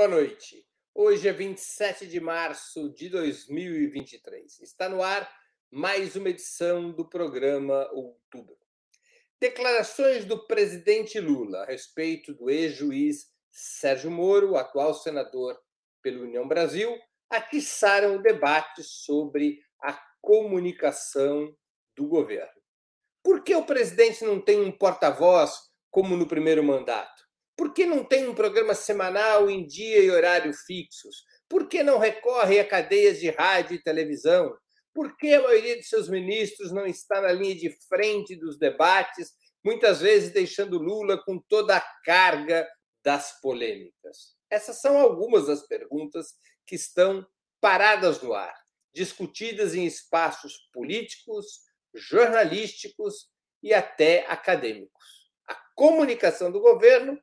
Boa noite. Hoje é 27 de março de 2023. Está no ar mais uma edição do programa Outubro. Declarações do presidente Lula a respeito do ex-juiz Sérgio Moro, atual senador pela União Brasil, atiçaram o debate sobre a comunicação do governo. Por que o presidente não tem um porta-voz como no primeiro mandato? Por que não tem um programa semanal em dia e horário fixos? Por que não recorre a cadeias de rádio e televisão? Por que a maioria de seus ministros não está na linha de frente dos debates, muitas vezes deixando Lula com toda a carga das polêmicas? Essas são algumas das perguntas que estão paradas no ar, discutidas em espaços políticos, jornalísticos e até acadêmicos. A comunicação do governo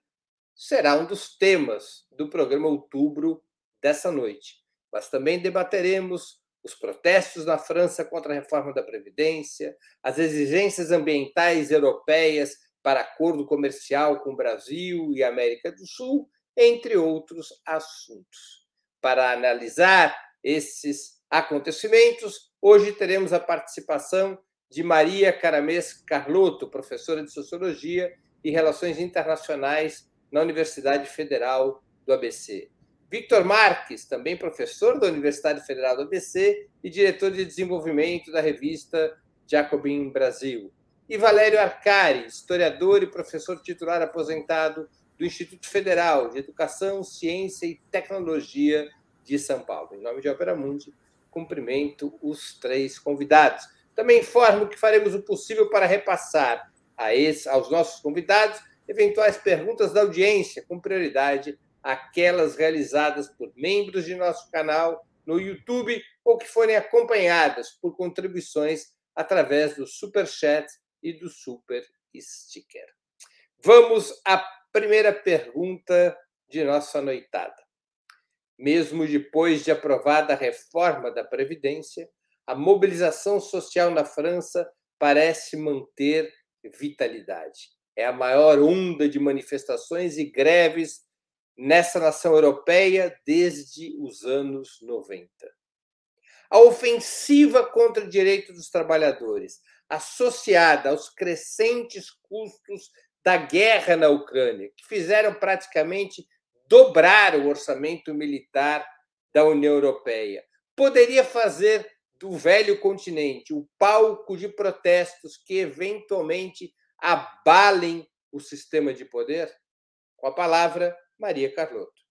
será um dos temas do programa Outubro dessa noite. Mas também debateremos os protestos na França contra a reforma da Previdência, as exigências ambientais europeias para acordo comercial com o Brasil e América do Sul, entre outros assuntos. Para analisar esses acontecimentos, hoje teremos a participação de Maria Caramês Carlotto, professora de Sociologia e Relações Internacionais na Universidade Federal do ABC. Victor Marques, também professor da Universidade Federal do ABC e diretor de desenvolvimento da revista Jacobin Brasil. E Valério Arcari, historiador e professor titular aposentado do Instituto Federal de Educação, Ciência e Tecnologia de São Paulo. Em nome de Opera Mundi, cumprimento os três convidados. Também informo que faremos o possível para repassar a esse, aos nossos convidados eventuais perguntas da audiência, com prioridade aquelas realizadas por membros de nosso canal no YouTube ou que forem acompanhadas por contribuições através do Super Chat e do Super Sticker. Vamos à primeira pergunta de nossa noitada. Mesmo depois de aprovada a reforma da Previdência, a mobilização social na França parece manter vitalidade é a maior onda de manifestações e greves nessa nação europeia desde os anos 90. A ofensiva contra o direito dos trabalhadores, associada aos crescentes custos da guerra na Ucrânia, que fizeram praticamente dobrar o orçamento militar da União Europeia, poderia fazer do velho continente o palco de protestos que eventualmente abalem o sistema de poder? Com a palavra, Maria Carlotto.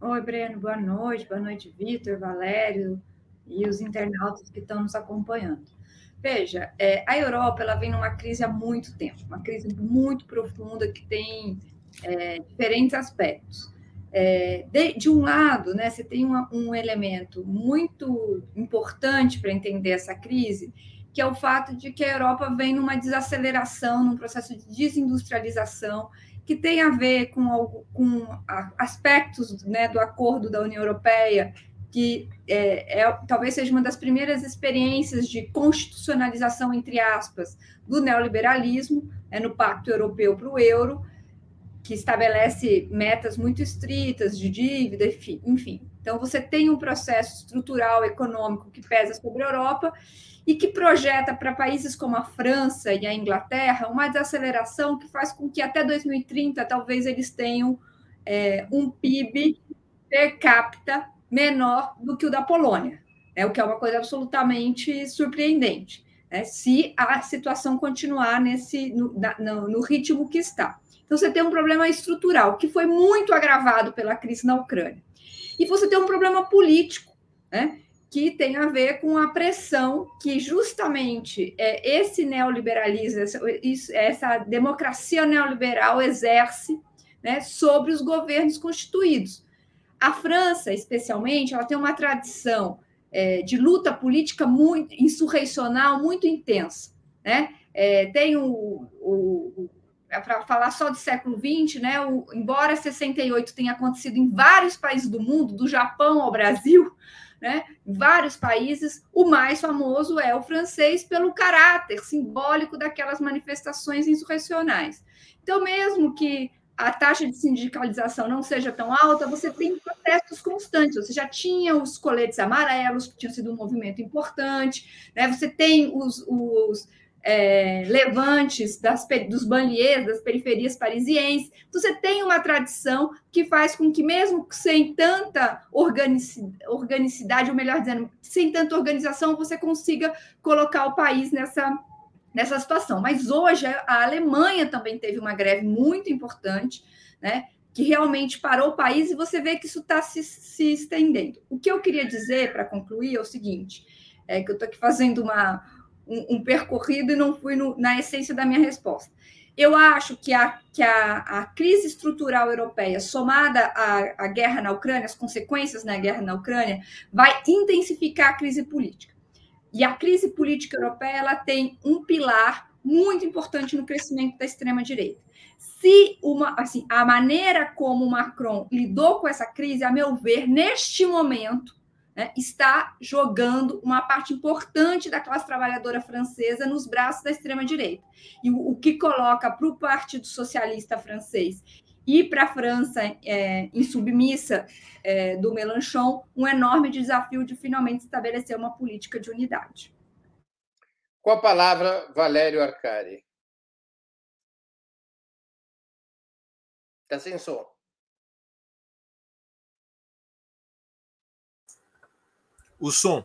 Oi, Breno, boa noite. Boa noite, Vitor, Valério e os internautas que estão nos acompanhando. Veja, é, a Europa ela vem numa crise há muito tempo, uma crise muito profunda que tem é, diferentes aspectos. É, de, de, um lado, né, você tem um, um elemento muito importante para entender essa crise, que é o fato de que a Europa vem numa desaceleração, num processo de desindustrialização, que tem a ver com, algo, com aspectos né, do acordo da União Europeia, que é, é, talvez seja uma das primeiras experiências de constitucionalização, entre aspas, do neoliberalismo, é, no Pacto Europeu para o Euro, que estabelece metas muito estritas de dívida, enfim. Então, você tem um processo estrutural econômico que pesa sobre a Europa e que projeta para países como a França e a Inglaterra uma desaceleração que faz com que até 2030 talvez eles tenham é, um PIB per capita menor do que o da Polônia, né, o que é uma coisa absolutamente surpreendente, né, se a situação continuar nesse no, no, no ritmo que está. Então você tem um problema estrutural que foi muito agravado pela crise na Ucrânia. E você tem um problema político, né? que tem a ver com a pressão que justamente é, esse neoliberalismo, essa, essa democracia neoliberal exerce né, sobre os governos constituídos. A França, especialmente, ela tem uma tradição é, de luta política muito muito intensa. Né? É, tem o, o, é para falar só do século XX, né? O, embora 68 tenha acontecido em vários países do mundo, do Japão ao Brasil, né? vários países, o mais famoso é o francês pelo caráter simbólico daquelas manifestações insurrecionais. Então, mesmo que a taxa de sindicalização não seja tão alta, você tem protestos constantes. Você já tinha os coletes amarelos, que tinha sido um movimento importante, né? você tem os, os é, levantes das, dos banlieues, das periferias parisienses. Então, você tem uma tradição que faz com que, mesmo sem tanta organicidade, ou melhor dizendo, sem tanta organização, você consiga colocar o país nessa nessa situação. Mas hoje a Alemanha também teve uma greve muito importante, né? Que realmente parou o país e você vê que isso está se, se, estendendo. O que eu queria dizer para concluir é o seguinte: é que eu estou aqui fazendo uma, um, um, percorrido e não fui no, na essência da minha resposta. Eu acho que a, que a, a crise estrutural europeia, somada à, à guerra na Ucrânia, as consequências da guerra na Ucrânia, vai intensificar a crise política. E a crise política europeia ela tem um pilar muito importante no crescimento da extrema direita. Se uma, assim, a maneira como Macron lidou com essa crise, a meu ver, neste momento, né, está jogando uma parte importante da classe trabalhadora francesa nos braços da extrema direita. E o, o que coloca para o Partido Socialista francês e para a França é, insubmissa é, do Mélenchon um enorme desafio de finalmente estabelecer uma política de unidade. Com a palavra, Valério Arcari. Está sem som. O som.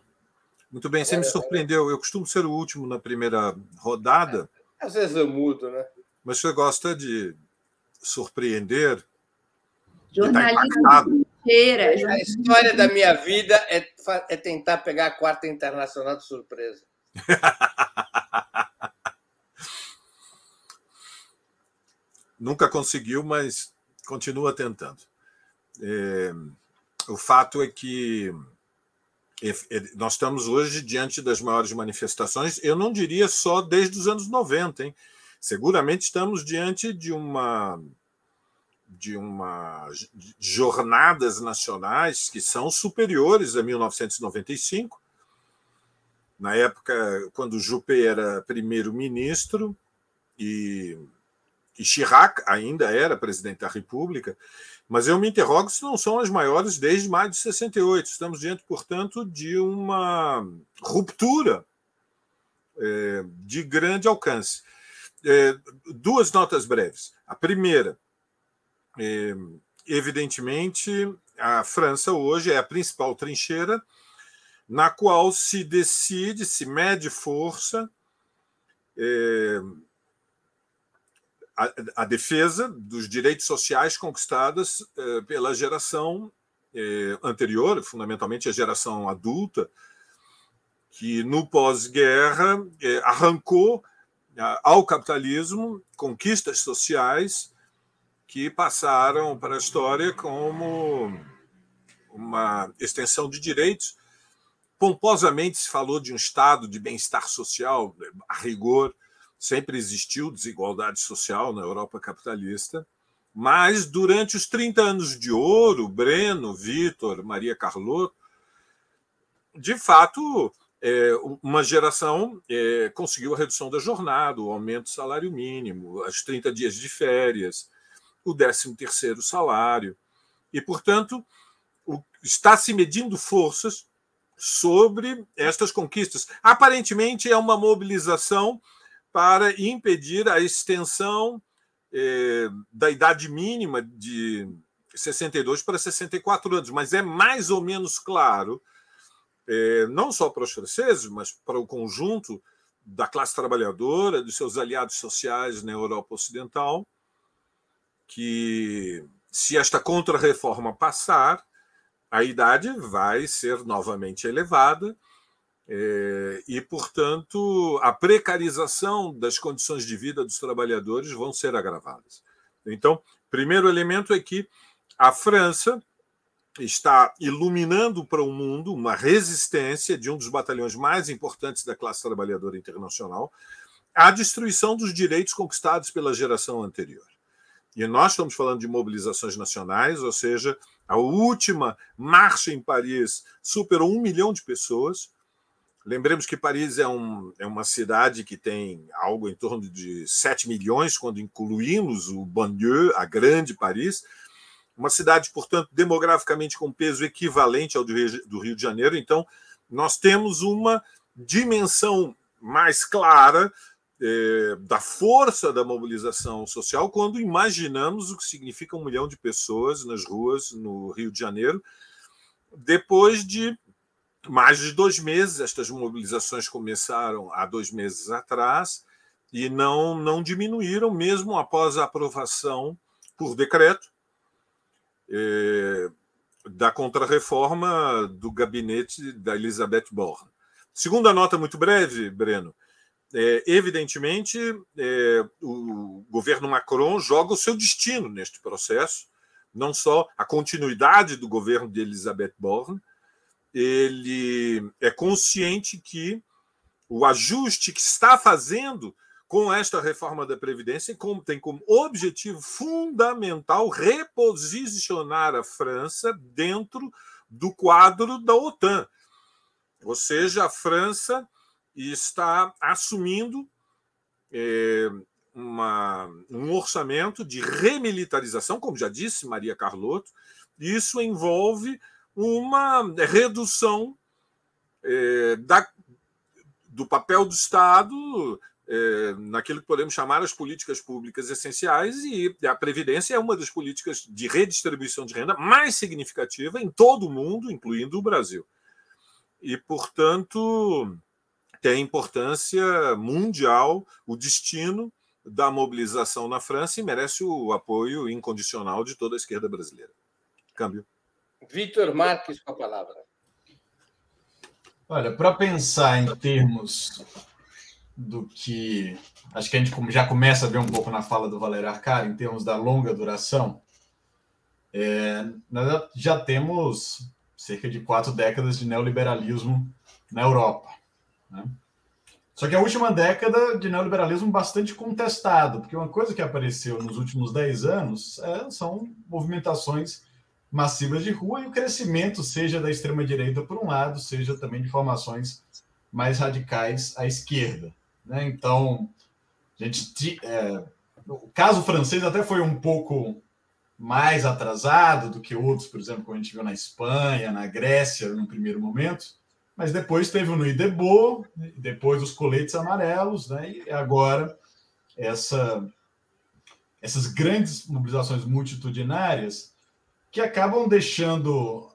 Muito bem, você me surpreendeu. Eu costumo ser o último na primeira rodada. Às vezes eu mudo, né? Mas você gosta de surpreender. Jornalismo inteira. A história da minha vida é, é tentar pegar a quarta internacional de surpresa. Nunca conseguiu, mas continua tentando. É, o fato é que é, é, nós estamos hoje diante das maiores manifestações, eu não diria só desde os anos 90, hein? Seguramente estamos diante de uma de uma jornadas nacionais que são superiores a 1995. Na época, quando Juppé era primeiro-ministro e, e Chirac ainda era presidente da República, mas eu me interrogo se não são as maiores desde maio de 68. Estamos diante, portanto, de uma ruptura é, de grande alcance. É, duas notas breves. A primeira, é, evidentemente, a França hoje é a principal trincheira na qual se decide, se mede força é, a, a, defesa dos direitos sociais conquistados é, pela geração é, anterior, fundamentalmente a geração adulta, que no pós-guerra é, arrancou ao capitalismo conquistas sociais que passaram para a história como uma extensão de direitos. Pomposamente se falou de um estado de bem-estar social, a rigor, sempre existiu desigualdade social na Europa capitalista, mas durante os 30 anos de ouro, Breno, Vitor, Maria Carlot, de fato, é, uma geração é, conseguiu a redução da jornada, o aumento do salário mínimo, os 30 dias de férias, o 13º salário. E, portanto, o, está se medindo forças sobre estas conquistas. Aparentemente, é uma mobilização para impedir a extensão é, da idade mínima de 62 para 64 anos, mas é mais ou menos claro é, não só para os franceses, mas para o conjunto da classe trabalhadora, dos seus aliados sociais na Europa Ocidental, que se esta contra-reforma passar, a idade vai ser novamente elevada é, e, portanto, a precarização das condições de vida dos trabalhadores vão ser agravadas. Então, primeiro elemento é que a França está iluminando para o mundo uma resistência de um dos batalhões mais importantes da classe trabalhadora internacional à destruição dos direitos conquistados pela geração anterior. E nós estamos falando de mobilizações nacionais, ou seja, a última marcha em Paris superou um milhão de pessoas. Lembremos que Paris é, um, é, uma cidade que tem algo em torno de 7 milhões, quando incluímos o banlieue, a grande Paris. Uma cidade, portanto, demograficamente com peso equivalente ao do Rio, de Janeiro. Então, nós temos uma dimensão mais clara é, da força da mobilização social quando imaginamos o que significa um milhão de pessoas nas ruas no Rio de Janeiro, depois de mais de dois meses. Estas mobilizações começaram há dois meses atrás e não, não diminuíram, mesmo após a aprovação por decreto é, da contrarreforma do gabinete da Elizabeth Borne. Segunda nota muito breve, Breno. É, evidentemente, é, o governo Macron joga o seu destino neste processo, não só a continuidade do governo de Elizabeth Borne, ele é consciente que o ajuste que está fazendo com esta reforma da Previdência tem como objetivo fundamental reposicionar a França dentro do quadro da OTAN. Ou seja, a França está assumindo é, uma, um orçamento de remilitarização, como já disse Maria Carlotto, isso envolve uma redução é, da, do papel do Estado é, naquilo que podemos chamar as políticas públicas essenciais, e a Previdência é uma das políticas de redistribuição de renda mais significativa em todo o mundo, incluindo o Brasil. E, portanto, tem importância mundial o destino da mobilização na França e merece o apoio incondicional de toda a esquerda brasileira. Câmbio. Vitor Marques com a palavra. Olha, para pensar em termos do que acho que a gente já começa a ver um pouco na fala do Valério Arcari, em termos da longa duração, é, nós já temos cerca de quatro décadas de neoliberalismo na Europa. Né? Só que a última década de neoliberalismo bastante contestado, porque uma coisa que apareceu nos últimos dez anos é, são movimentações massivas de rua e o crescimento, seja da extrema-direita por um lado, seja também de formações mais radicais à esquerda. Né? Então, a gente, é, o caso francês até foi um pouco mais atrasado do que outros, por exemplo, como a gente viu na Espanha, na Grécia, no primeiro momento, mas depois teve o Nuit Debout, depois os coletes amarelos, né? e agora essa, essas grandes mobilizações multitudinárias que acabam deixando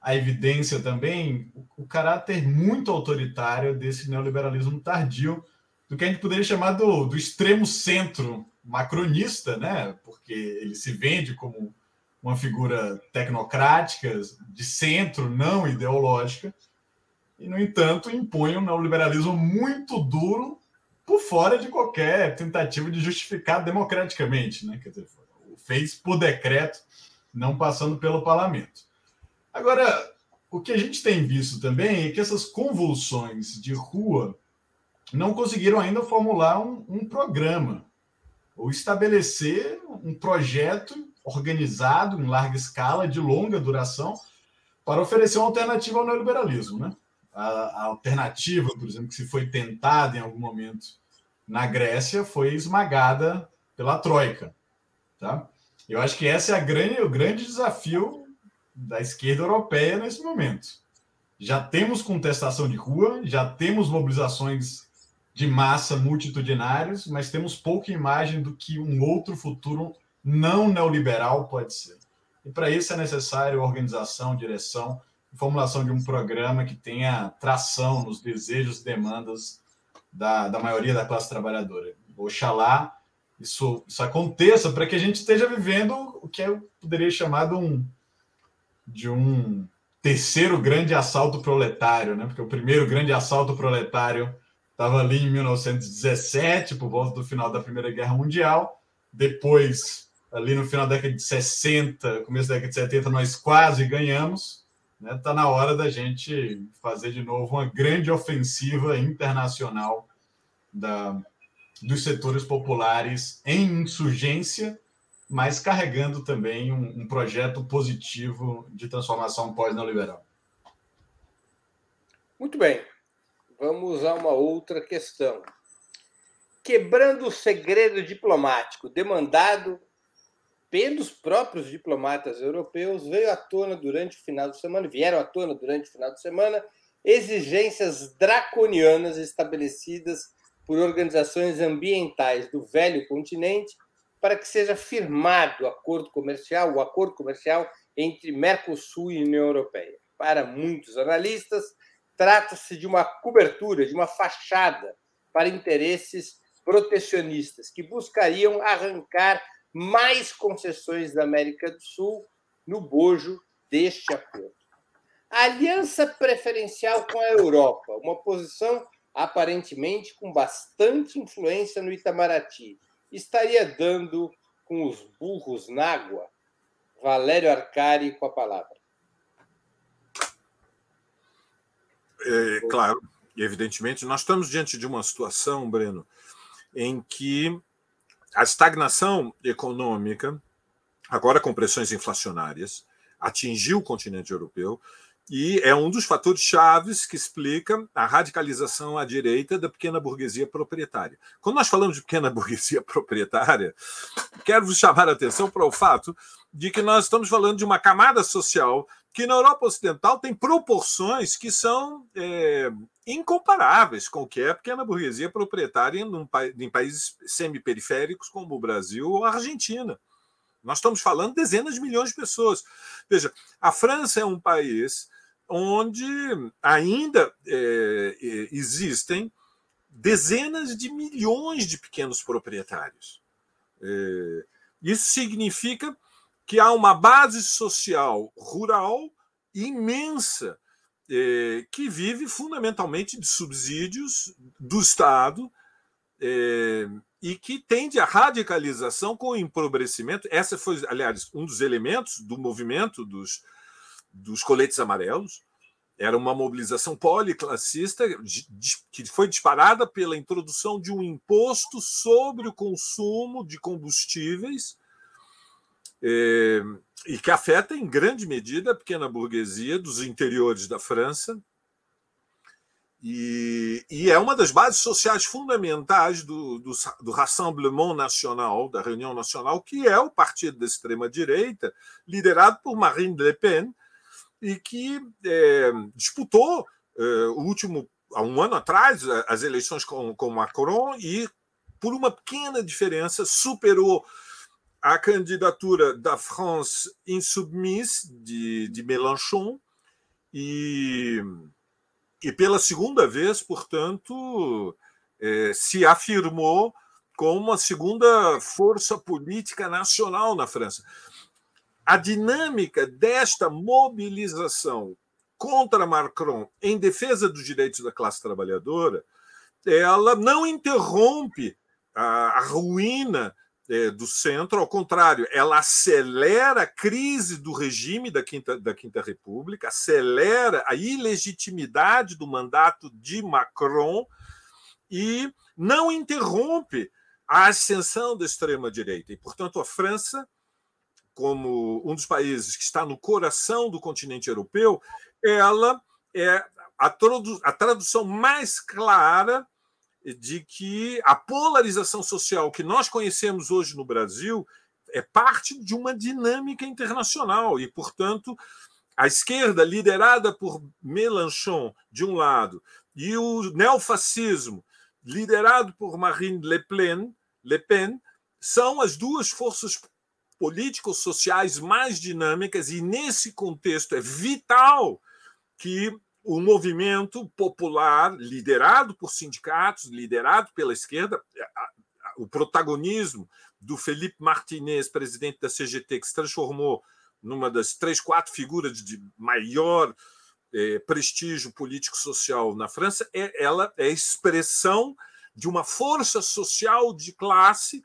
a evidência também o caráter muito autoritário desse neoliberalismo tardio, do que a gente poderia chamar do, do extremo centro macronista, né? porque ele se vende como uma figura tecnocrática, de centro, não ideológica, e, no entanto, impõe um neoliberalismo muito duro por fora de qualquer tentativa de justificar democraticamente. Né? Quer dizer, fez por decreto não passando pelo parlamento. Agora, o que a gente tem visto também é que essas convulsões de rua não conseguiram ainda formular um, um programa ou estabelecer um projeto organizado em larga escala, de longa duração, para oferecer uma alternativa ao neoliberalismo. Né? A, a alternativa, por exemplo, que se foi tentada em algum momento na Grécia, foi esmagada pela Troika. Tá? Eu acho que esse é grande, o grande desafio da esquerda europeia nesse momento. Já temos contestação de rua, já temos mobilizações de massa multitudinários, mas temos pouca imagem do que um outro futuro não neoliberal pode ser. E para isso é necessário organização, direção formulação de um programa que tenha tração nos desejos e demandas da, da maioria da classe trabalhadora. Oxalá isso, isso aconteça para que a gente esteja vivendo o que eu poderia chamar de um, de um terceiro grande assalto proletário, né? porque o primeiro grande assalto proletário estava ali em 1917, por volta do final da Primeira Guerra Mundial. Depois, ali no final da década de 60, começo da década de 70, nós quase ganhamos. Está né? Tá na hora da gente fazer de novo uma grande ofensiva internacional da, dos setores populares em insurgência, mas carregando também um, um projeto positivo de transformação pós-neoliberal. Muito bem. vamos a uma outra questão. Quebrando o segredo diplomático demandado pelos próprios diplomatas europeus, veio à tona durante o final de semana, vieram à tona durante o final de semana, exigências draconianas estabelecidas por organizações ambientais do velho continente para que seja firmado o acordo comercial, o acordo comercial entre Mercosul e União Europeia. Para muitos analistas, trata-se de uma cobertura, de uma fachada para interesses protecionistas que buscariam arrancar mais concessões da América do Sul no bojo deste acordo. A aliança preferencial com a Europa, uma posição aparentemente com bastante influência no Itamaraty, estaria dando com os burros na água? Valério Arcari com a palavra. É, claro, evidentemente, nós estamos diante de uma situação, Breno, em que a estagnação econômica, agora com pressões inflacionárias, atingiu o continente europeu e é um dos fatores chaves que explica a radicalização à direita da pequena burguesia proprietária. Quando nós falamos de pequena burguesia proprietária, quero vos chamar a atenção para o fato de que nós estamos falando de uma camada social que na Europa Ocidental tem proporções que são é, incomparáveis com o que é a pequena burguesia proprietária em, em países semiperiféricos como o Brasil ou a Argentina. Nós estamos falando de dezenas de milhões de pessoas. Veja, a França é um país onde ainda é, é, existem dezenas de milhões de pequenos proprietários. É, isso significa que há uma base social rural imensa é, que vive fundamentalmente de subsídios do Estado é, e que tende à radicalização com o empobrecimento. Essa foi, aliás, um dos elementos do movimento dos, dos coletes amarelos. Era uma mobilização policlassista que foi disparada pela introdução de um imposto sobre o consumo de combustíveis é, e que afeta em grande medida a pequena burguesia dos interiores da França e, e, é uma das bases sociais fundamentais do, do, do, Rassemblement Nacional, da Reunião Nacional, que é o partido da extrema-direita, liderado por Marine Le Pen, e que é, disputou é, o último, há um ano atrás, as eleições com, com Macron e, por uma pequena diferença, superou a candidatura da France Insoumise, de, de Mélenchon, e e pela segunda vez, portanto, é, se afirmou como uma segunda força política nacional na França. A dinâmica desta mobilização contra Macron em defesa dos direitos da classe trabalhadora, ela não interrompe a, a ruína é, do centro, ao contrário, ela acelera a crise do regime da Quinta, da Quinta República, acelera a ilegitimidade do mandato de Macron e não interrompe a ascensão da extrema-direita. E, portanto, a França, como um dos países que está no coração do continente europeu, ela é a, tradução mais clara de que a polarização social que nós conhecemos hoje no Brasil é parte de uma dinâmica internacional e, portanto, a esquerda liderada por Mélenchon de um lado e o neofascismo liderado por Marine Le Pen, Le Pen são as duas forças políticos sociais mais dinâmicas e nesse contexto é vital que o movimento popular, liderado por sindicatos, liderado pela esquerda, o protagonismo do Felipe Martinez, presidente da CGT, que se transformou numa das três, quatro figuras de maior eh, prestígio político-social na França, é, ela é expressão de uma força social de classe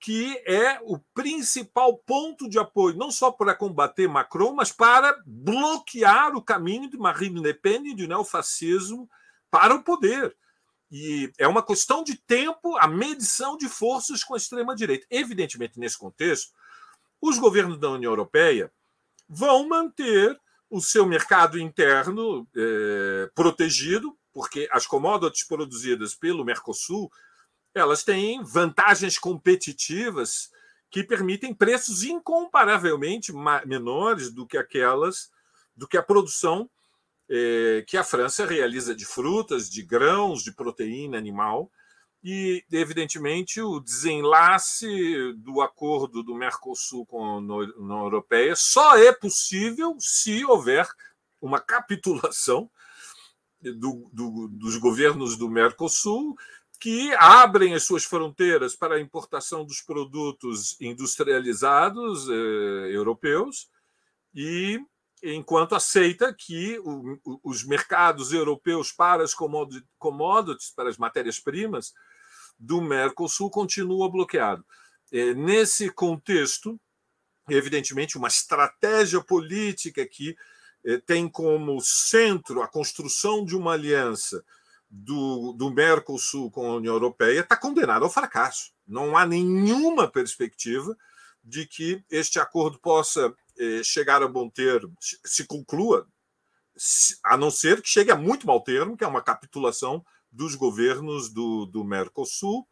que é o principal ponto de apoio, não só para combater Macron, mas para bloquear o caminho de Marine Le Pen e do neofascismo para o poder. E é uma questão de tempo a medição de forças com a extrema-direita. Evidentemente, nesse contexto, os governos da União Europeia vão manter o seu mercado interno eh, protegido porque as commodities produzidas pelo Mercosul elas têm vantagens competitivas que permitem preços incomparavelmente menores do que aquelas do que a produção eh, que a França realiza de frutas, de grãos, de proteína animal. E, evidentemente, o desenlace do acordo do Mercosul com a União Europeia só é possível se houver uma capitulação do, do, dos governos do Mercosul que abrem as suas fronteiras para a importação dos produtos industrializados eh, europeus e enquanto aceita que o, os mercados europeus para as commodities, para as matérias-primas do Mercosul continua bloqueado. Eh, nesse contexto, evidentemente, uma estratégia política que eh, tem como centro a construção de uma aliança do, do Mercosul com a União Europeia está condenado ao fracasso. Não há nenhuma perspectiva de que este acordo possa eh, chegar a bom termo, se conclua, a não ser que chegue a muito mau termo, que é uma capitulação dos governos do, do Mercosul.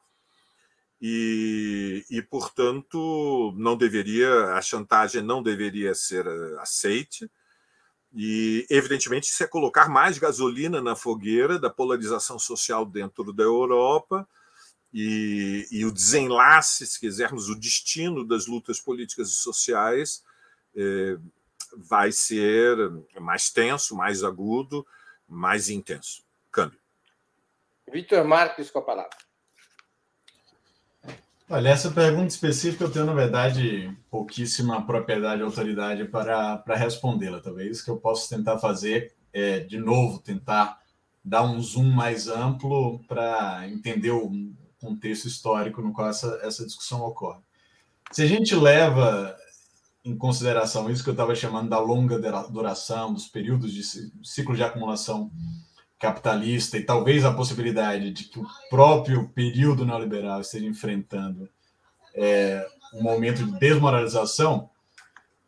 E, e, portanto, não deveria, a chantagem não deveria ser eh, aceite. E, evidentemente, isso é colocar mais gasolina na fogueira da polarização social dentro da Europa e, e o desenlace, se quisermos, o destino das lutas políticas e sociais é, vai ser mais tenso, mais agudo, mais intenso. Câmbio. Vitor Marques com a palavra. Olha, essa pergunta específica eu tenho, na verdade, pouquíssima propriedade e autoridade para, para respondê-la. Talvez que eu possa tentar fazer é, de novo, tentar dar um zoom mais amplo para entender o contexto histórico no qual essa, essa discussão ocorre. Se a gente leva em consideração isso que eu estava chamando da longa duração, dos períodos de ciclo de acumulação capitalista e talvez a possibilidade de que o próprio período neoliberal esteja enfrentando é, um momento de desmoralização,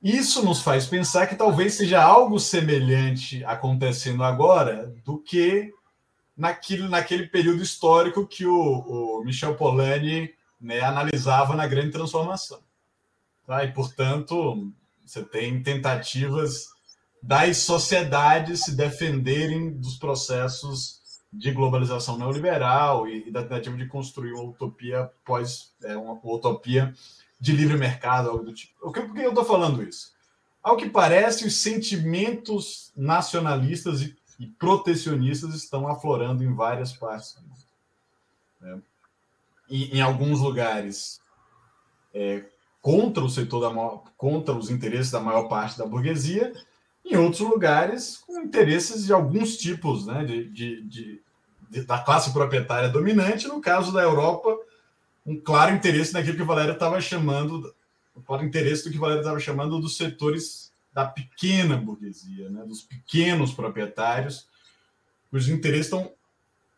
isso nos faz pensar que talvez seja algo semelhante acontecendo agora do que naquele, naquele período histórico que o, o Michel Polanyi né, analisava na Grande Transformação. Tá? E, portanto, você tem tentativas das sociedades se defenderem dos processos de globalização neoliberal e, e da tentativa de construir uma utopia pós é, uma, utopia de livre mercado, algo do tipo. O que, por que eu estou falando isso? Ao que parece, os sentimentos nacionalistas e, e protecionistas estão aflorando em várias partes do mundo. Né? E, em alguns lugares é, contra o setor da maior, contra os interesses da maior parte da burguesia, em outros lugares com interesses de alguns tipos né, de, de, de, de, da classe proprietária dominante, no caso da Europa, um claro interesse naquilo que o Valério estava chamando, um claro interesse do que o Valério estava chamando dos setores da pequena burguesia, né, dos pequenos proprietários, cujos interesses estão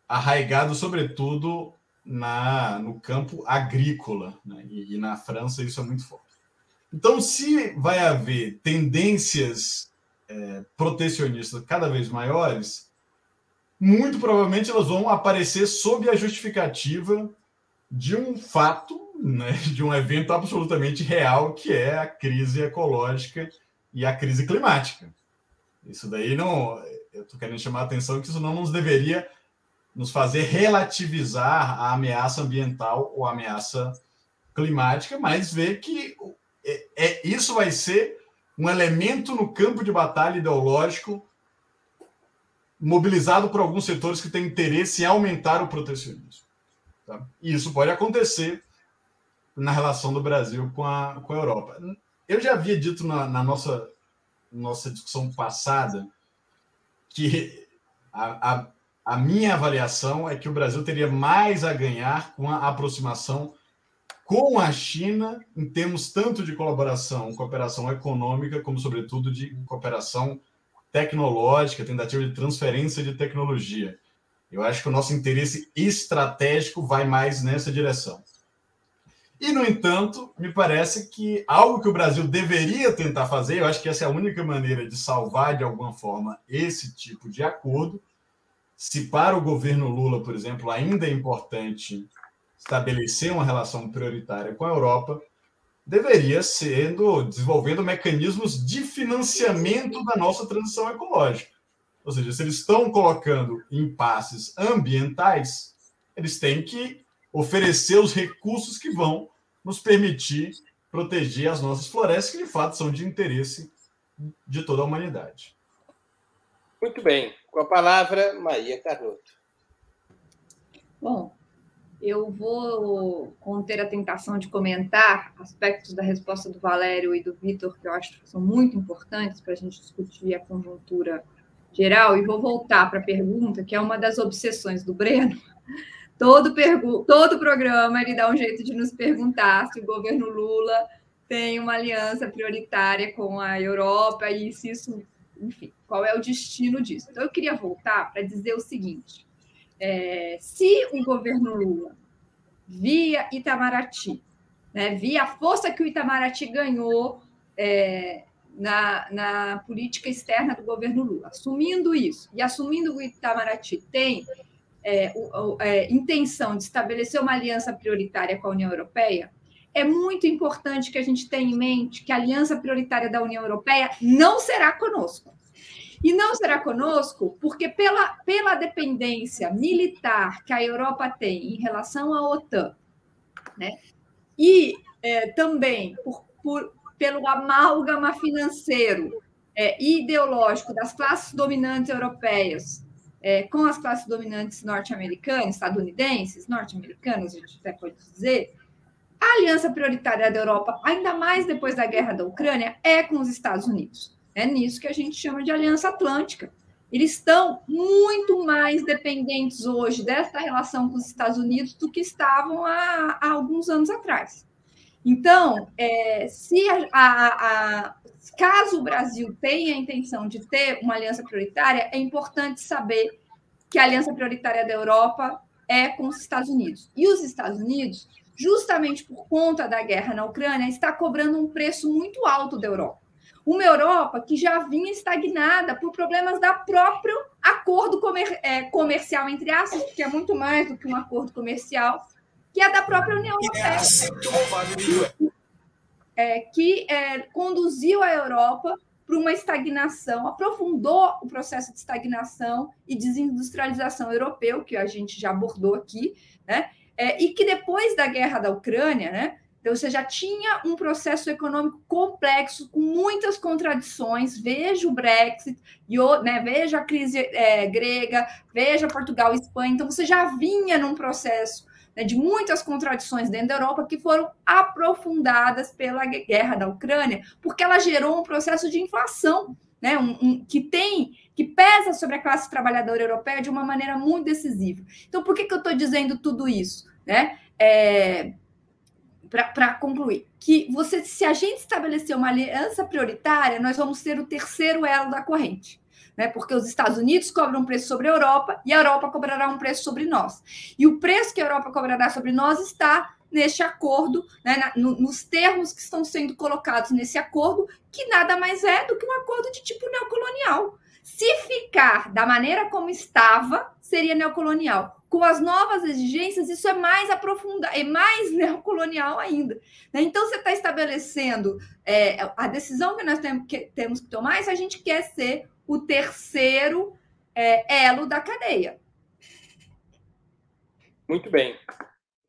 arraigados, sobretudo, na, no campo agrícola, né, e, e na França isso é muito forte. Então, se vai haver tendências é, protecionistas cada vez maiores, muito provavelmente elas vão aparecer sob a justificativa de um fato, né, de um evento absolutamente real, que é a crise ecológica e a crise climática. Isso daí não. Eu estou querendo chamar a atenção que isso não nos deveria nos fazer relativizar a ameaça ambiental ou a ameaça climática, mas ver que é, é, isso vai ser um elemento no campo de batalha ideológico mobilizado por alguns setores que têm interesse em aumentar o protecionismo. Tá? E isso pode acontecer na relação do Brasil com a, com a Europa. Eu já havia dito na, na nossa, nossa discussão passada que a, a, a minha avaliação é que o Brasil teria mais a ganhar com a aproximação com a China em termos tanto de colaboração, cooperação econômica, como, sobretudo, de cooperação tecnológica, tentativa de transferência de tecnologia. Eu acho que o nosso interesse estratégico vai mais nessa direção. E, no entanto, me parece que algo que o Brasil deveria tentar fazer, eu acho que essa é a única maneira de salvar, de alguma forma, esse tipo de acordo, se para o governo Lula, por exemplo, ainda é importante estabelecer uma relação prioritária com a Europa, deveria sendo desenvolvendo mecanismos de financiamento da nossa transição ecológica. Ou seja, se eles estão colocando impasses ambientais, eles têm que oferecer os recursos que vão nos permitir proteger as nossas florestas, que de fato são de interesse de toda a humanidade. Muito bem. Com a palavra, Maria Carlotto. Bom, eu vou conter a tentação de comentar aspectos da resposta do Valério e do Vitor, que eu acho que são muito importantes para a gente discutir a conjuntura geral, e vou voltar para a pergunta, que é uma das obsessões do Breno. Todo, todo programa ele dá um jeito de nos perguntar se o governo Lula tem uma aliança prioritária com a Europa e se isso, enfim, qual é o destino disso. Então, eu queria voltar para dizer o seguinte: é, se o governo Lula, via Itamaraty, né, via a força que o Itamaraty ganhou é, na, na política externa do governo Lula, assumindo isso e assumindo que o Itamaraty tem é, o, é, intenção de estabelecer uma aliança prioritária com a União Europeia, é muito importante que a gente tenha em mente que a aliança prioritária da União Europeia não será conosco. E não será conosco porque, pela, pela dependência militar que a Europa tem em relação à OTAN, né? e é, também por, por, pelo amálgama financeiro é, e ideológico das classes dominantes europeias é, com as classes dominantes norte-americanas, estadunidenses, norte-americanas, a gente até pode dizer, a aliança prioritária da Europa, ainda mais depois da guerra da Ucrânia, é com os Estados Unidos. É nisso que a gente chama de Aliança Atlântica. Eles estão muito mais dependentes hoje dessa relação com os Estados Unidos do que estavam há, há alguns anos atrás. Então, é, se a, a, a, caso o Brasil tenha a intenção de ter uma aliança prioritária, é importante saber que a aliança prioritária da Europa é com os Estados Unidos. E os Estados Unidos, justamente por conta da guerra na Ucrânia, está cobrando um preço muito alto da Europa. Uma Europa que já vinha estagnada por problemas da próprio acordo comer, é, comercial, entre aspas, que é muito mais do que um acordo comercial, que é da própria União Europeia. É, que é, conduziu a Europa para uma estagnação, aprofundou o processo de estagnação e desindustrialização europeu, que a gente já abordou aqui, né? É, e que depois da guerra da Ucrânia, né, então, você já tinha um processo econômico complexo, com muitas contradições. Veja o Brexit, né, veja a crise é, grega, veja Portugal e Espanha. Então, você já vinha num processo né, de muitas contradições dentro da Europa que foram aprofundadas pela guerra da Ucrânia, porque ela gerou um processo de inflação. Né, um, um, que tem, que pesa sobre a classe trabalhadora europeia de uma maneira muito decisiva. Então, por que, que eu estou dizendo tudo isso? Né? É, para concluir, que você, se a gente estabelecer uma aliança prioritária, nós vamos ser o terceiro elo da corrente. Né? Porque os Estados Unidos cobram um preço sobre a Europa e a Europa cobrará um preço sobre nós. E o preço que a Europa cobrará sobre nós está neste acordo, né, na, no, nos termos que estão sendo colocados nesse acordo, que nada mais é do que um acordo de tipo neocolonial. Se ficar da maneira como estava, seria neocolonial com as novas exigências, isso é mais aprofundado, é mais neocolonial ainda. Né? Então, você está estabelecendo é, a decisão que nós temos que, temos que tomar se a gente quer ser o terceiro é, elo da cadeia. Muito bem.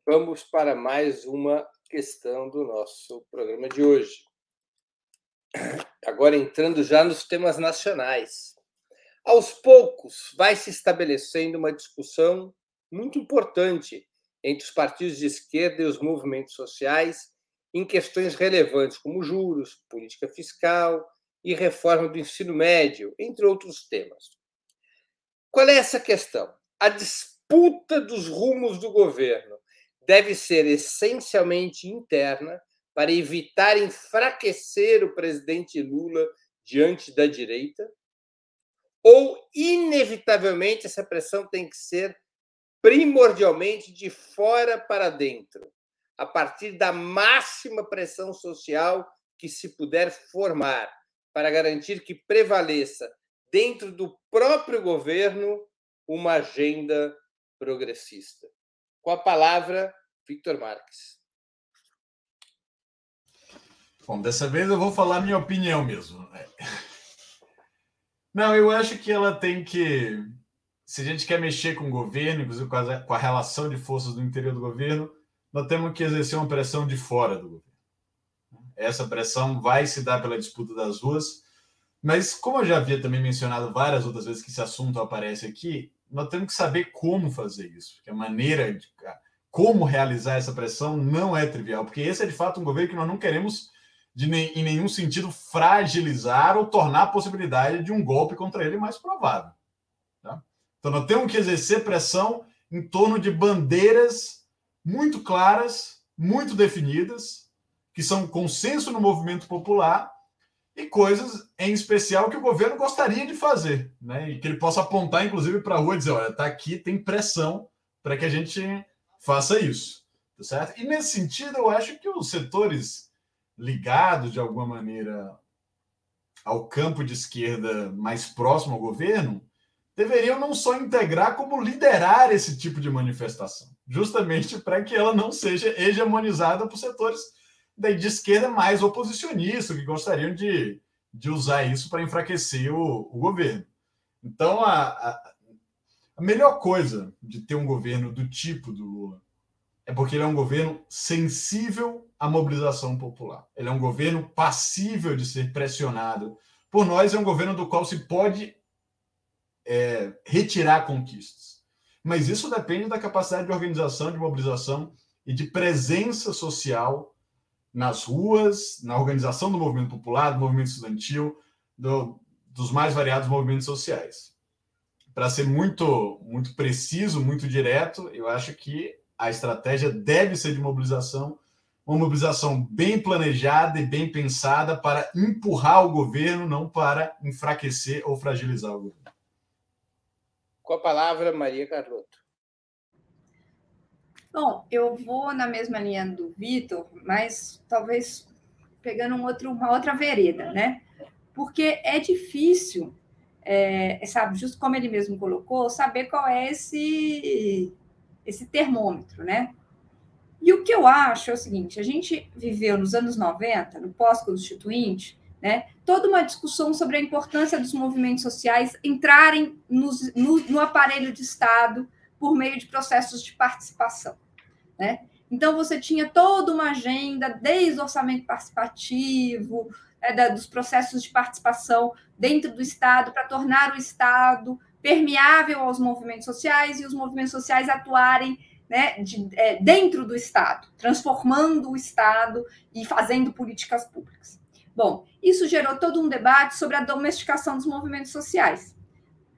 Vamos para mais uma questão do nosso programa de hoje. Agora entrando já nos temas nacionais. Aos poucos vai se estabelecendo uma discussão muito importante entre os partidos de esquerda e os movimentos sociais em questões relevantes como juros, política fiscal e reforma do ensino médio, entre outros temas. Qual é essa questão? A disputa dos rumos do governo deve ser essencialmente interna para evitar enfraquecer o presidente Lula diante da direita? Ou, inevitavelmente, essa pressão tem que ser primordialmente de fora para dentro, a partir da máxima pressão social que se puder formar, para garantir que prevaleça dentro do próprio governo uma agenda progressista. Com a palavra, Victor Marques. Bom, dessa vez eu vou falar minha opinião mesmo. Né? Não, eu acho que ela tem que. Se a gente quer mexer com o governo, inclusive com a, com a relação de forças do interior do governo, nós temos que exercer uma pressão de fora do governo. Essa pressão vai se dar pela disputa das ruas, mas como eu já havia também mencionado várias outras vezes que esse assunto aparece aqui, nós temos que saber como fazer isso, porque a maneira de como realizar essa pressão não é trivial, porque esse é de fato um governo que nós não queremos de em nenhum sentido fragilizar ou tornar a possibilidade de um golpe contra ele mais provável. Então nós temos que exercer pressão em torno de bandeiras muito claras, muito definidas, que são consenso no movimento popular e coisas em especial que o governo gostaria de fazer, né? E que ele possa apontar, inclusive, para a rua e dizer: olha, tá aqui, tem pressão para que a gente faça isso, tá certo? E nesse sentido, eu acho que os setores ligados de alguma maneira ao campo de esquerda mais próximo ao governo deveriam não só integrar, como liderar esse tipo de manifestação, justamente para que ela não seja hegemonizada por setores de esquerda mais oposicionistas, que gostariam de, de usar isso para enfraquecer o, o, governo. Então, a, a, a melhor coisa de ter um governo do tipo do Lula é porque ele é um governo sensível à mobilização popular. Ele é um governo passível de ser pressionado por nós, é um governo do qual se pode é, retirar conquistas. Mas isso depende da capacidade de organização, de mobilização e de presença social nas ruas, na organização do movimento popular, do movimento estudantil, do, dos mais variados movimentos sociais. Para ser muito, muito preciso, muito direto, eu acho que a estratégia deve ser de mobilização, uma mobilização bem planejada e bem pensada para empurrar o governo, não para enfraquecer ou fragilizar o governo. Com a palavra, Maria Carlotto. Bom, eu vou na mesma linha do Vitor, mas talvez pegando um outro, uma outra vereda, né? Porque é difícil, é, sabe, justo como ele mesmo colocou, saber qual é esse, esse termômetro, né? E o que eu acho é o seguinte: a gente viveu nos anos 90, no pós-constituinte, né, toda uma discussão sobre a importância dos movimentos sociais entrarem no, no aparelho de Estado por meio de processos de participação. Né? Então, você tinha toda uma agenda, desde o orçamento participativo, né, da, dos processos de participação dentro do Estado, para tornar o Estado permeável aos movimentos sociais e os movimentos sociais atuarem né, de, é, dentro do Estado, transformando o Estado e fazendo políticas públicas. Bom, isso gerou todo um debate sobre a domesticação dos movimentos sociais.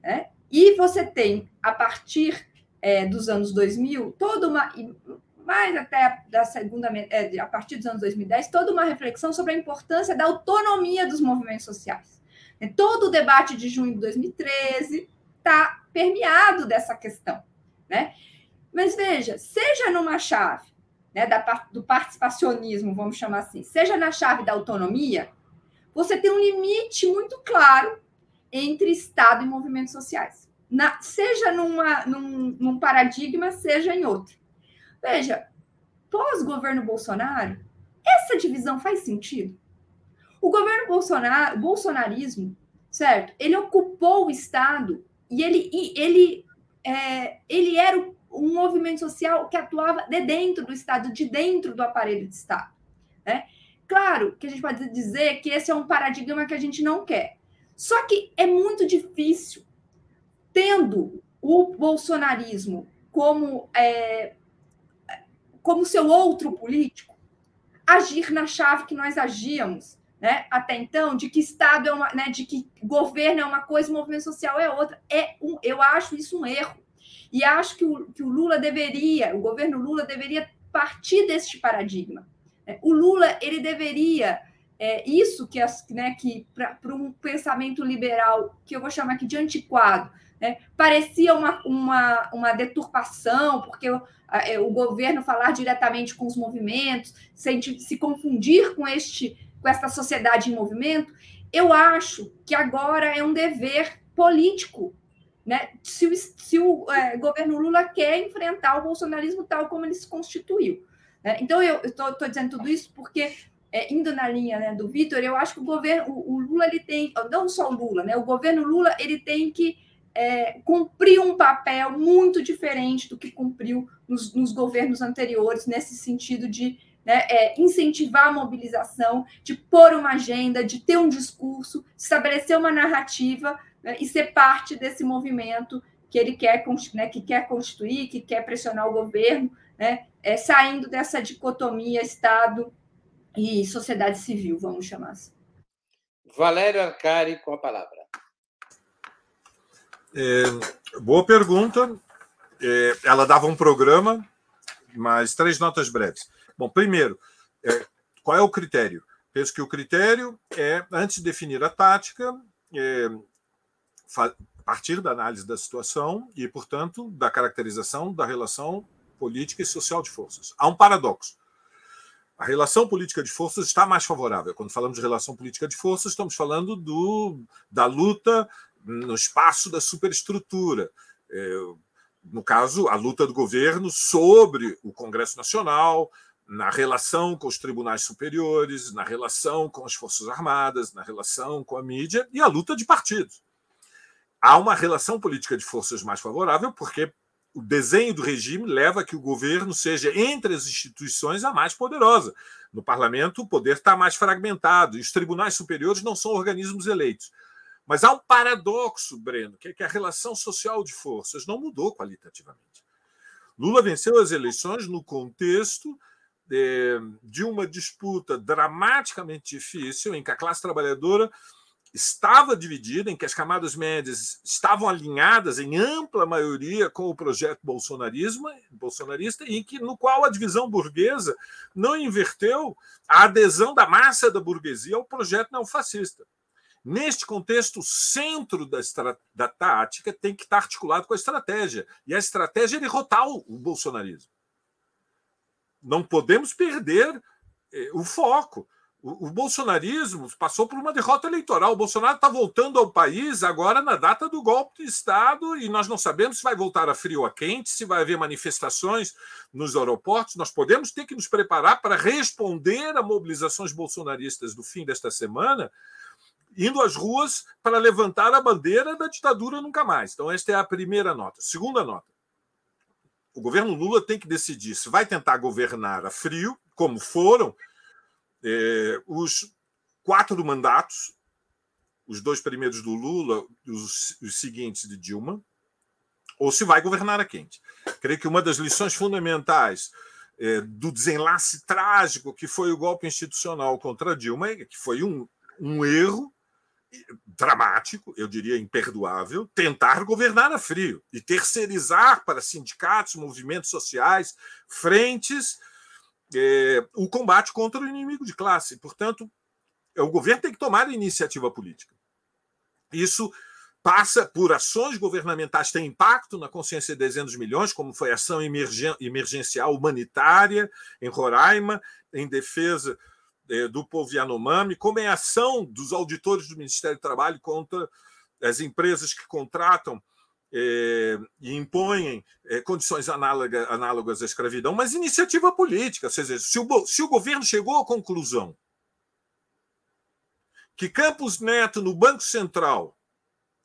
Né? E você tem, a partir é, dos anos 2000, toda uma, mais até da segunda, é, a partir dos anos 2010, toda uma reflexão sobre a importância da autonomia dos movimentos sociais. Todo o debate de junho de 2013 está permeado dessa questão. Né? Mas veja, seja numa chave né, da, do participacionismo, vamos chamar assim, seja na chave da autonomia, você tem um limite muito claro entre Estado e movimentos sociais. Na, seja numa, num, num paradigma, seja em outro. Veja, pós-governo Bolsonaro, essa divisão faz sentido? O governo Bolsonaro, bolsonarismo, certo? Ele ocupou o Estado e ele, e ele, é, ele era um movimento social que atuava de dentro do Estado, de dentro do aparelho de Estado. Né? Claro que a gente pode dizer que esse é um paradigma que a gente não quer. Só que é muito difícil, tendo o bolsonarismo como é, como seu outro político, agir na chave que nós agíamos, né? Até então, de que Estado é uma, né? De que governo é uma coisa, movimento social é outra. É um, eu acho isso um erro. E acho que o, que o Lula deveria, o governo Lula deveria partir deste paradigma. Né? O Lula ele deveria é, isso que, né, que para um pensamento liberal que eu vou chamar aqui de antiquado, né, parecia uma, uma, uma deturpação, porque é, o governo falar diretamente com os movimentos, sem se confundir com este com esta sociedade em movimento, eu acho que agora é um dever político né, se o, se o é, governo Lula quer enfrentar o bolsonarismo tal como ele se constituiu. Né? Então, eu estou dizendo tudo isso porque, é, indo na linha né, do Vitor, eu acho que o governo, o, o, Lula, ele tem, não só o Lula, né, o governo Lula, ele tem que é, cumprir um papel muito diferente do que cumpriu nos, nos governos anteriores, nesse sentido de né, é, incentivar a mobilização, de pôr uma agenda, de ter um discurso, estabelecer uma narrativa né, e ser parte desse movimento que ele quer, né, que quer constituir, que quer pressionar o governo, né, é, saindo dessa dicotomia Estado e sociedade civil, vamos chamar assim. Valério Arcari, com a palavra. É, boa pergunta. É, ela dava um programa, mas três notas breves. Bom, primeiro, é, qual é o critério? Penso que o critério é, antes de definir a tática, é, partir da análise da situação e, portanto, da caracterização da relação política e social de forças. Há um paradoxo. A relação política de forças está mais favorável. Quando falamos de relação política de forças, estamos falando do, da luta no espaço da superestrutura. É, no caso, a luta do governo sobre o Congresso Nacional, na relação com os tribunais superiores, na relação com as Forças Armadas, na relação com a mídia e a luta de partidos. Há uma relação política de forças mais favorável, porque o desenho do regime leva a que o governo seja, entre as instituições, a mais poderosa. No parlamento, o poder está mais fragmentado, e os tribunais superiores não são organismos eleitos. Mas há um paradoxo, Breno, que é que a relação social de forças não mudou qualitativamente. Lula venceu as eleições no contexto de, de uma disputa dramaticamente difícil, em que a classe trabalhadora estava dividida, em que as camadas médias estavam alinhadas em ampla maioria com o projeto bolsonarismo, bolsonarista, e que, no qual a divisão burguesa não inverteu a adesão da massa da burguesia ao projeto neofascista. Neste contexto, o centro da, da tática tem que estar articulado com a estratégia. E a estratégia é derrotar o, o bolsonarismo não podemos perder eh, o foco. O, o, bolsonarismo passou por uma derrota eleitoral. O Bolsonaro está voltando ao país agora na data do golpe de Estado e nós não sabemos se vai voltar a frio ou a quente, se vai haver manifestações nos aeroportos. Nós podemos ter que nos preparar para responder a mobilizações bolsonaristas do fim desta semana, indo às ruas para levantar a bandeira da ditadura nunca mais. Então, esta é a primeira nota. Segunda nota o governo Lula tem que decidir se vai tentar governar a frio, como foram é, os quatro mandatos, os dois primeiros do Lula, os, os seguintes de Dilma, ou se vai governar a quente. Creio que uma das lições fundamentais é, do desenlace trágico que foi o golpe institucional contra Dilma, que foi um, um erro dramático, eu diria imperdoável, tentar governar a frio e terceirizar para sindicatos, movimentos sociais, frentes, é, o combate contra o inimigo de classe. Portanto, é, o governo tem que tomar a iniciativa política. Isso passa por ações governamentais, tem impacto na consciência de dezenas de milhões, como foi a ação emergencial humanitária em Roraima, em defesa é, do povo Yanomami, como é a ação dos auditores do Ministério do Trabalho contra as empresas que contratam é, e impõem é, condições análoga, análogas à escravidão, mas iniciativa política. Se o, se o governo chegou à conclusão que Campos Neto, no Banco Central,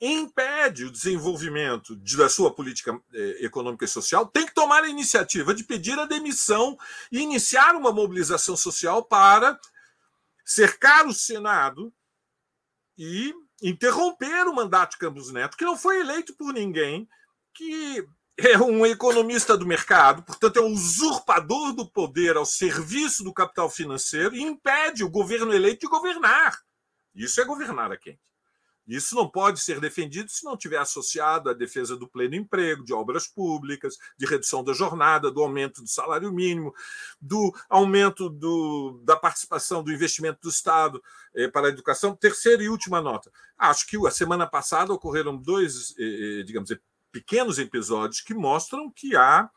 impede o desenvolvimento de, da sua política eh, econômica e social, tem que tomar a iniciativa de pedir a demissão e iniciar uma mobilização social para cercar o Senado e interromper o mandato de Campos Neto, que não foi eleito por ninguém, que é um economista do mercado, portanto, é um usurpador do poder ao serviço do capital financeiro e impede o governo eleito de governar. Isso é governar a quem? Isso não pode ser defendido se não tiver associado à defesa do pleno emprego, de obras públicas, de redução da jornada, do aumento do salário mínimo, do aumento do, da participação do investimento do Estado eh, para a educação. Terceira e última nota. Acho que a semana passada ocorreram dois, eh, eh digamos, pequenos episódios que mostram que há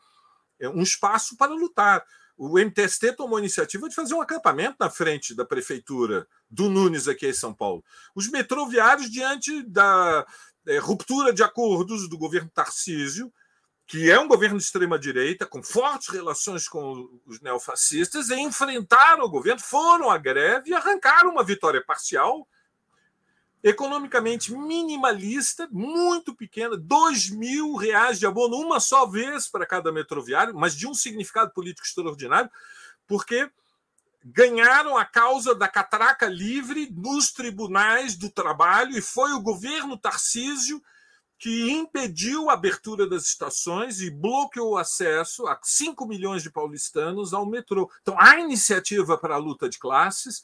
eh, um espaço para lutar o MTST tomou a iniciativa de fazer um acampamento na frente da prefeitura do Nunes aqui em São Paulo. Os metroviários, diante da, é, ruptura de acordos do governo Tarcísio, que é um governo de extrema-direita, com fortes relações com os neofascistas, e enfrentaram o governo, foram à greve e arrancaram uma vitória parcial, economicamente minimalista, muito pequena, dois mil reais de abono uma só vez para cada metroviário, mas de um significado político extraordinário, porque ganharam a causa da catraca livre nos tribunais do trabalho e foi o governo Tarcísio que impediu a abertura das estações e bloqueou o acesso a 5 milhões de paulistanos ao metrô. Então, há iniciativa para a luta de classes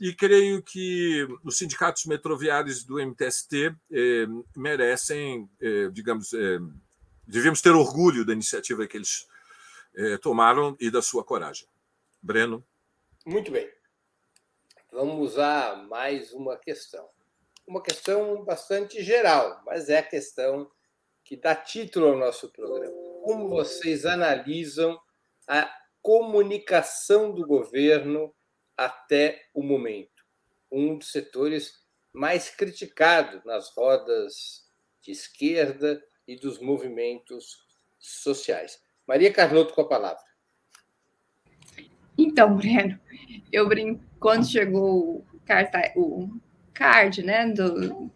e creio que os sindicatos metroviários do MTST eh, merecem, eh, digamos, eh, devemos ter orgulho da iniciativa que eles eh, tomaram e da sua coragem. Breno. Muito bem. Vamos a mais uma questão uma questão bastante geral, mas é a questão que dá título ao nosso programa. Como vocês analisam a comunicação do governo até o momento? Um dos setores mais criticados nas rodas de esquerda e dos movimentos sociais. Maria Carlotto com a palavra. Então, Breno, eu brinco, quando chegou o, carta, o card, né? Do,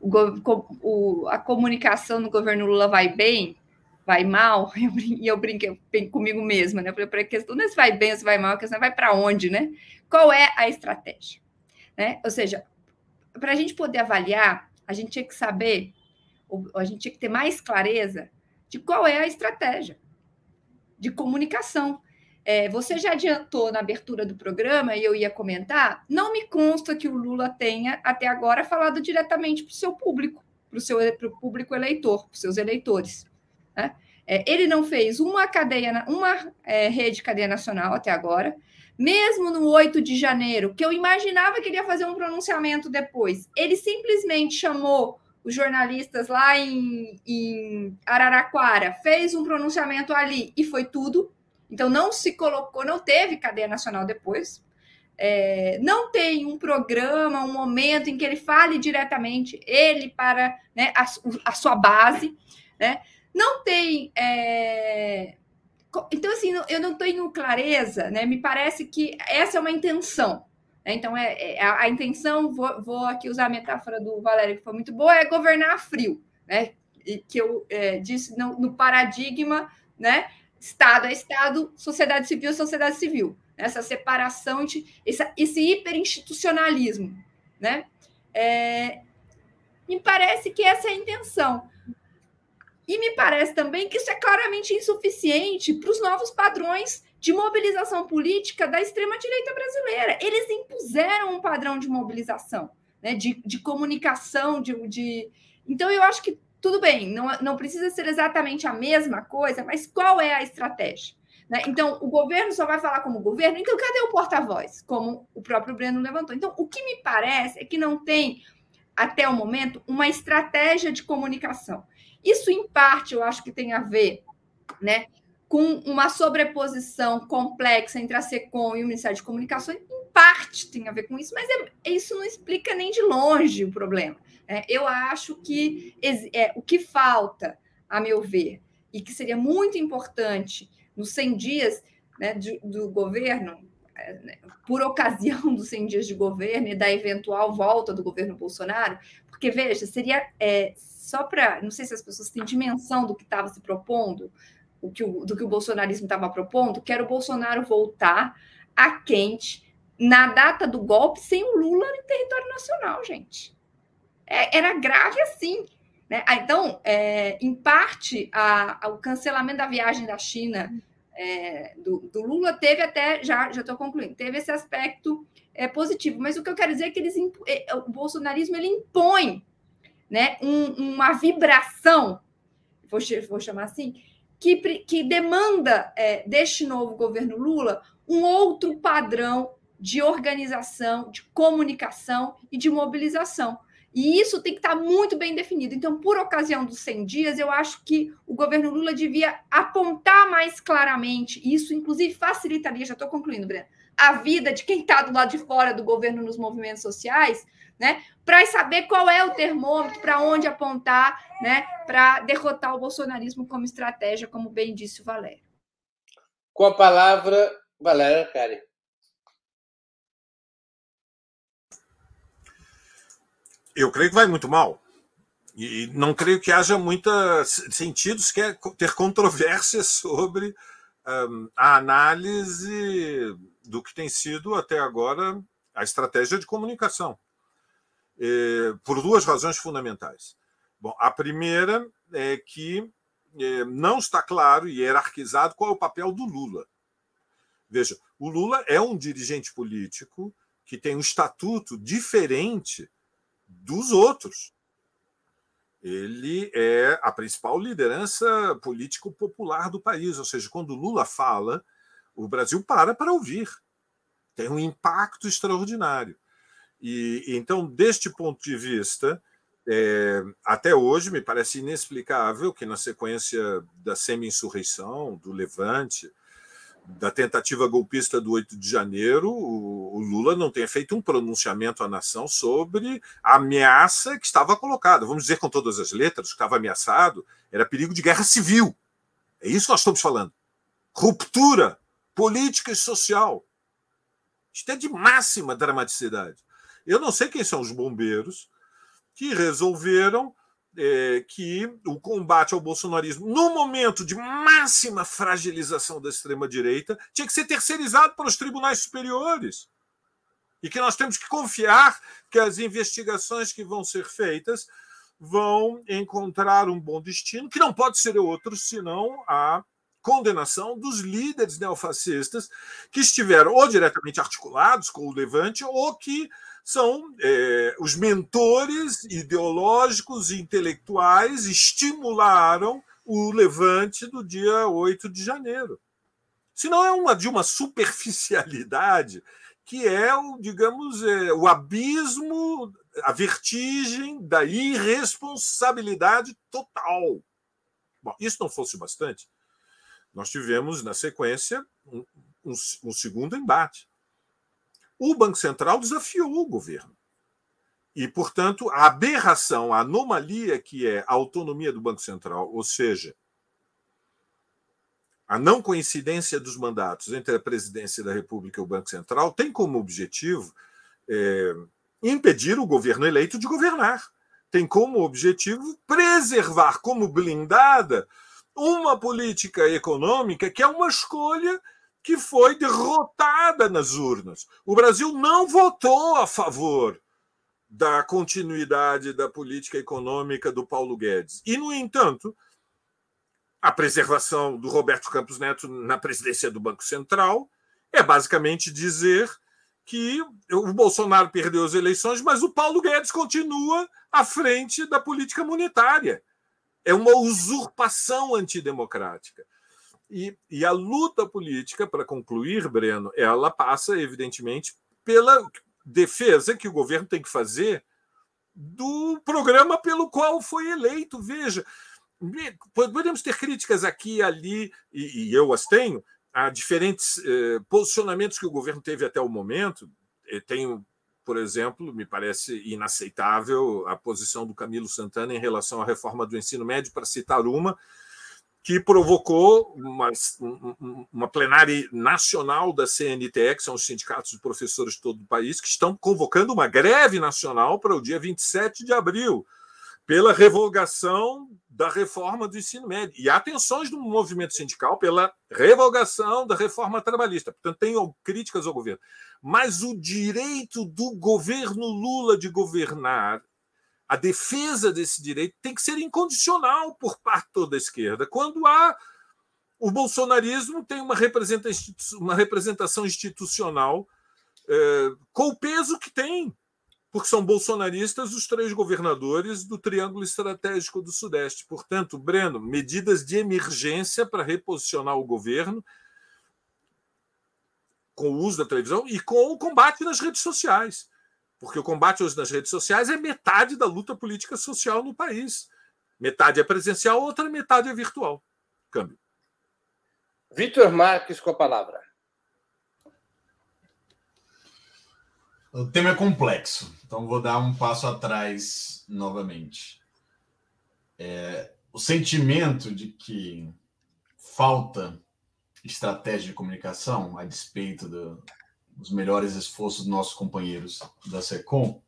o, a comunicação no governo Lula vai bem, vai mal, e eu, brinquei comigo mesma, né? Eu falei, para a questão não é se vai bem ou se vai mal, a questão é vai para onde, né? Qual é a estratégia? Né? Ou seja, para a gente poder avaliar, a gente tinha que saber, a gente tinha que ter mais clareza de qual é a estratégia de comunicação. É, você já adiantou na abertura do programa e eu ia comentar. Não me consta que o Lula tenha até agora falado diretamente para o seu público, para o seu pro público eleitor, para os seus eleitores. Né? É, ele não fez uma cadeia, uma é, rede cadeia nacional até agora. Mesmo no 8 de janeiro, que eu imaginava que ele ia fazer um pronunciamento depois, ele simplesmente chamou os jornalistas lá em, em Araraquara, fez um pronunciamento ali e foi tudo então, não se colocou, não teve cadeia nacional depois. É, não tem um programa, um momento em que ele fale diretamente, ele para né, a, a, sua base. Né? Não tem. É... Então, assim, eu não tenho clareza, né? Me parece que essa é uma intenção. Né? Então, é, é a, intenção, vou, vou, aqui usar a metáfora do Valério, que foi muito boa, é governar frio, né? E que eu é, disse no, no paradigma, né? Estado é Estado, sociedade civil é sociedade civil. Essa separação, de, esse, esse hiperinstitucionalismo. Né? É, me parece que essa é a intenção. E me parece também que isso é claramente insuficiente para os novos padrões de mobilização política da extrema-direita brasileira. Eles impuseram um padrão de mobilização, né, de, de comunicação, de, de. Então, eu acho que tudo bem, não, não precisa ser exatamente a mesma coisa, mas qual é a estratégia? Né? Então, o governo só vai falar como governo, então cadê o porta-voz? Como o próprio Breno levantou. Então, o que me parece é que não tem, até o momento, uma estratégia de comunicação. Isso, em parte, eu acho que tem a ver né, com uma sobreposição complexa entre a SECOM e o Ministério de Comunicações, em parte tem a ver com isso, mas é, isso não explica nem de longe o problema. É, eu acho que é, o que falta, a meu ver, e que seria muito importante nos 100 dias né, de, do governo, é, né, por ocasião dos 100 dias de governo e da eventual volta do governo Bolsonaro, porque, veja, seria é, só para. Não sei se as pessoas têm dimensão do que estava se propondo, que o, do que o bolsonarismo estava propondo, que era o Bolsonaro voltar a quente na data do golpe sem o Lula em território nacional, gente é, era grave assim. Né? Ah, então, é, em parte, a, a, o cancelamento da viagem da China é, do, do, Lula teve até, já estou concluindo, teve esse aspecto é, positivo. Mas o que eu quero dizer é que eles, é, o bolsonarismo ele impõe né, um, uma vibração, vou, vou chamar assim, que, que demanda é, deste novo governo Lula um outro padrão de organização, de comunicação e de mobilização. E isso tem que estar muito bem definido. Então, por ocasião dos 100 dias, eu acho que o governo Lula devia apontar mais claramente, isso inclusive facilitaria, já estou concluindo, Breno, a vida de quem está do lado de fora do governo nos movimentos sociais, né? Para saber qual é o termômetro, para onde apontar, né? Para derrotar o bolsonarismo como estratégia, como bem disse o Valério. Com a palavra, Valéria Cari. Eu creio que vai muito mal. E não creio que haja muitos sentidos que é ter controvérsias sobre um, a análise do que tem sido até agora a estratégia de comunicação, é, por duas razões fundamentais. Bom, a primeira é que é, não está claro e hierarquizado qual é o papel do Lula. Veja, o Lula é um dirigente político que tem um estatuto diferente dos outros. Ele é a principal liderança político-popular do país, ou seja, quando Lula fala, o Brasil para para ouvir. Tem um impacto extraordinário. E então, deste ponto de vista, é, até hoje me parece inexplicável que, na sequência da semi-insurreição, do Levante, da tentativa golpista do 8 de janeiro, o, Lula não tenha feito um pronunciamento à nação sobre a ameaça que estava colocada. Vamos dizer com todas as letras, que estava ameaçado era perigo de guerra civil. É isso que nós estamos falando. Ruptura política e social. Isto é de máxima dramaticidade. Eu não sei quem são os bombeiros que resolveram é, que o combate ao bolsonarismo, no momento de máxima fragilização da extrema-direita, tinha que ser terceirizado pelos tribunais superiores. E que nós temos que confiar que as investigações que vão ser feitas vão encontrar um bom destino, que não pode ser outro senão a condenação dos líderes neofascistas que estiveram ou diretamente articulados com o Levante ou que são é, os mentores ideológicos e intelectuais estimularam o levante do dia 8 de janeiro. Se não é uma de uma superficialidade que é o, digamos, é, o abismo, a vertigem da irresponsabilidade total. Bom, isso não fosse bastante, nós tivemos, na sequência, um, um, um segundo embate. O Banco Central desafiou o governo. E, portanto, a aberração, a anomalia que é a autonomia do Banco Central, ou seja, a não coincidência dos mandatos entre a presidência da República e o Banco Central, tem como objetivo é, impedir o governo eleito de governar. Tem como objetivo preservar como blindada uma política econômica que é uma escolha que foi derrotada nas urnas. O Brasil não votou a favor da continuidade da política econômica do Paulo Guedes. E, no entanto, a preservação do Roberto Campos Neto na presidência do Banco Central é basicamente dizer que o Bolsonaro perdeu as eleições, mas o Paulo Guedes continua à frente da política monetária. É uma usurpação antidemocrática. E, e a luta política, para concluir, Breno, ela passa, evidentemente, pela defesa que o governo tem que fazer do programa pelo qual foi eleito. Veja, podemos ter críticas aqui e ali, e, e eu as tenho, a diferentes eh, posicionamentos que o governo teve até o momento. Eu tenho, por exemplo, me parece inaceitável a posição do Camilo Santana em relação à reforma do ensino médio, para citar uma, que provocou uma, uma plenária nacional da CNTE, que são os sindicatos de professores de todo o país, que estão convocando uma greve nacional para o dia 27 de abril, pela revogação da reforma do ensino médio. E há tensões do movimento sindical pela revogação da reforma trabalhista. Portanto, tem críticas ao governo. Mas o direito do governo Lula de governar a defesa desse direito tem que ser incondicional por parte toda a esquerda. Quando há o bolsonarismo tem uma, uma representação institucional é, com o peso que tem, porque são bolsonaristas os três governadores do Triângulo Estratégico do Sudeste. Portanto, Breno, medidas de emergência para reposicionar o governo com o uso da televisão e com o combate nas redes sociais porque o combate hoje nas redes sociais é metade da luta política social no país. Metade é presencial, outra metade é virtual. Câmbio. Vitor Marques com a palavra. O tema é complexo, então vou dar um passo atrás novamente. É, o sentimento de que falta estratégia de comunicação, a despeito do, dos melhores esforços dos nossos companheiros da SECOM,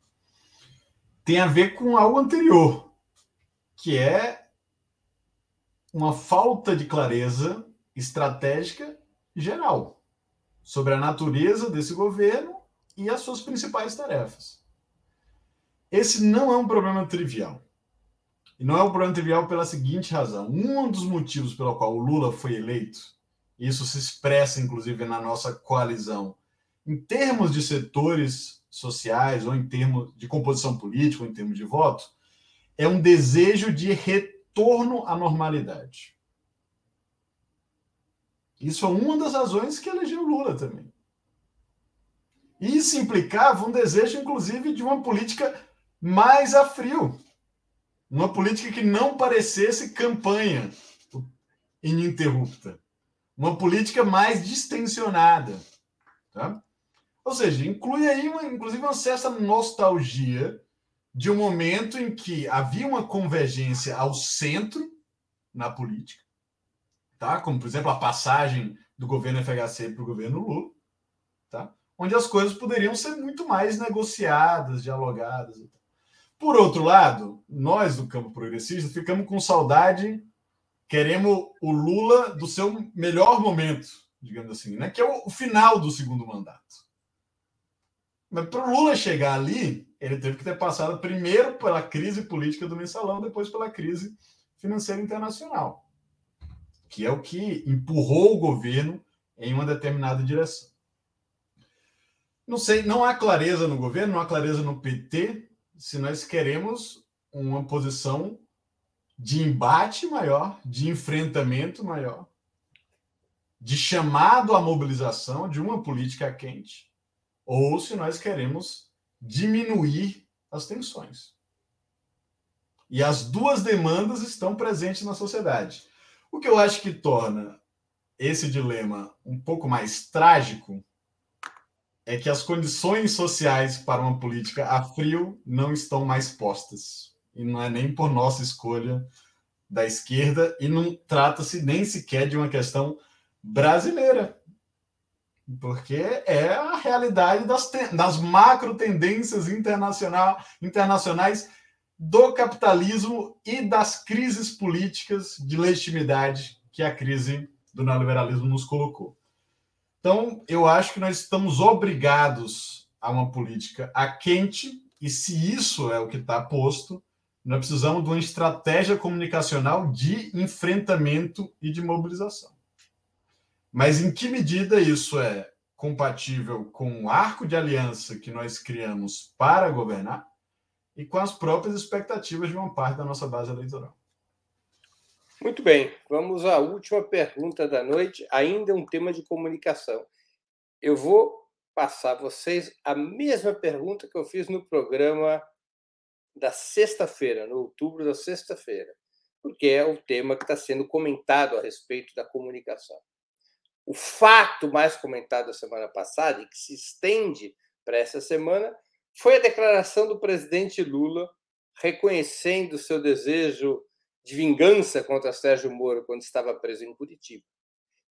tem a ver com algo anterior, que é uma falta de clareza estratégica geral sobre a natureza desse governo e as suas principais tarefas. Esse não é um problema trivial. E não é um problema trivial pela seguinte razão: um dos motivos pelo qual o Lula foi eleito, isso se expressa inclusive na nossa coalizão, em termos de setores sociais ou em termos de composição política, ou em termos de voto, é um desejo de retorno à normalidade. Isso é uma das razões que elegeu Lula também. Isso implicava um desejo, inclusive, de uma política mais a frio. Uma política que não parecesse campanha ininterrupta. Uma política mais distensionada. Tá? Ou seja, inclui aí, uma, inclusive, uma certa nostalgia de um momento em que havia uma convergência ao centro na política, tá? como, por exemplo, a passagem do governo FHC para o governo Lula, tá? onde as coisas poderiam ser muito mais negociadas, dialogadas. Por outro lado, nós do campo progressista ficamos com saudade, queremos o Lula do seu melhor momento, digamos assim, né? que é o final do segundo mandato. Mas para o Lula chegar ali, ele teve que ter passado primeiro pela crise política do mensalão, depois pela crise financeira internacional, que é o que empurrou o governo em uma determinada direção. Não sei, não há clareza no governo, não há clareza no PT, se nós queremos uma posição de embate maior, de enfrentamento maior, de chamado à mobilização de uma política quente, ou se nós queremos diminuir as tensões. E as duas demandas estão presentes na sociedade. O que eu acho que torna esse dilema um pouco mais trágico é que as condições sociais para uma política a frio não estão mais postas. E não é nem por nossa escolha da esquerda, e não trata-se nem sequer de uma questão brasileira porque é a realidade das, das macro tendências internacional, internacionais do capitalismo e das crises políticas de legitimidade que a crise do neoliberalismo nos colocou. Então, eu acho que nós estamos obrigados a uma política a quente, e se isso é o que está posto, nós precisamos de uma estratégia comunicacional de enfrentamento e de mobilização. Mas em que medida isso é compatível com o arco de aliança que nós criamos para governar e com as próprias expectativas de uma parte da nossa base eleitoral? Muito bem, vamos à última pergunta da noite, ainda um tema de comunicação. Eu vou passar a vocês a mesma pergunta que eu fiz no programa da sexta-feira, no outubro da sexta-feira, porque é o tema que está sendo comentado a respeito da comunicação. O fato mais comentado da semana passada e que se estende para essa semana foi a declaração do presidente Lula reconhecendo seu desejo de vingança contra Sérgio Moro quando estava preso em Curitiba.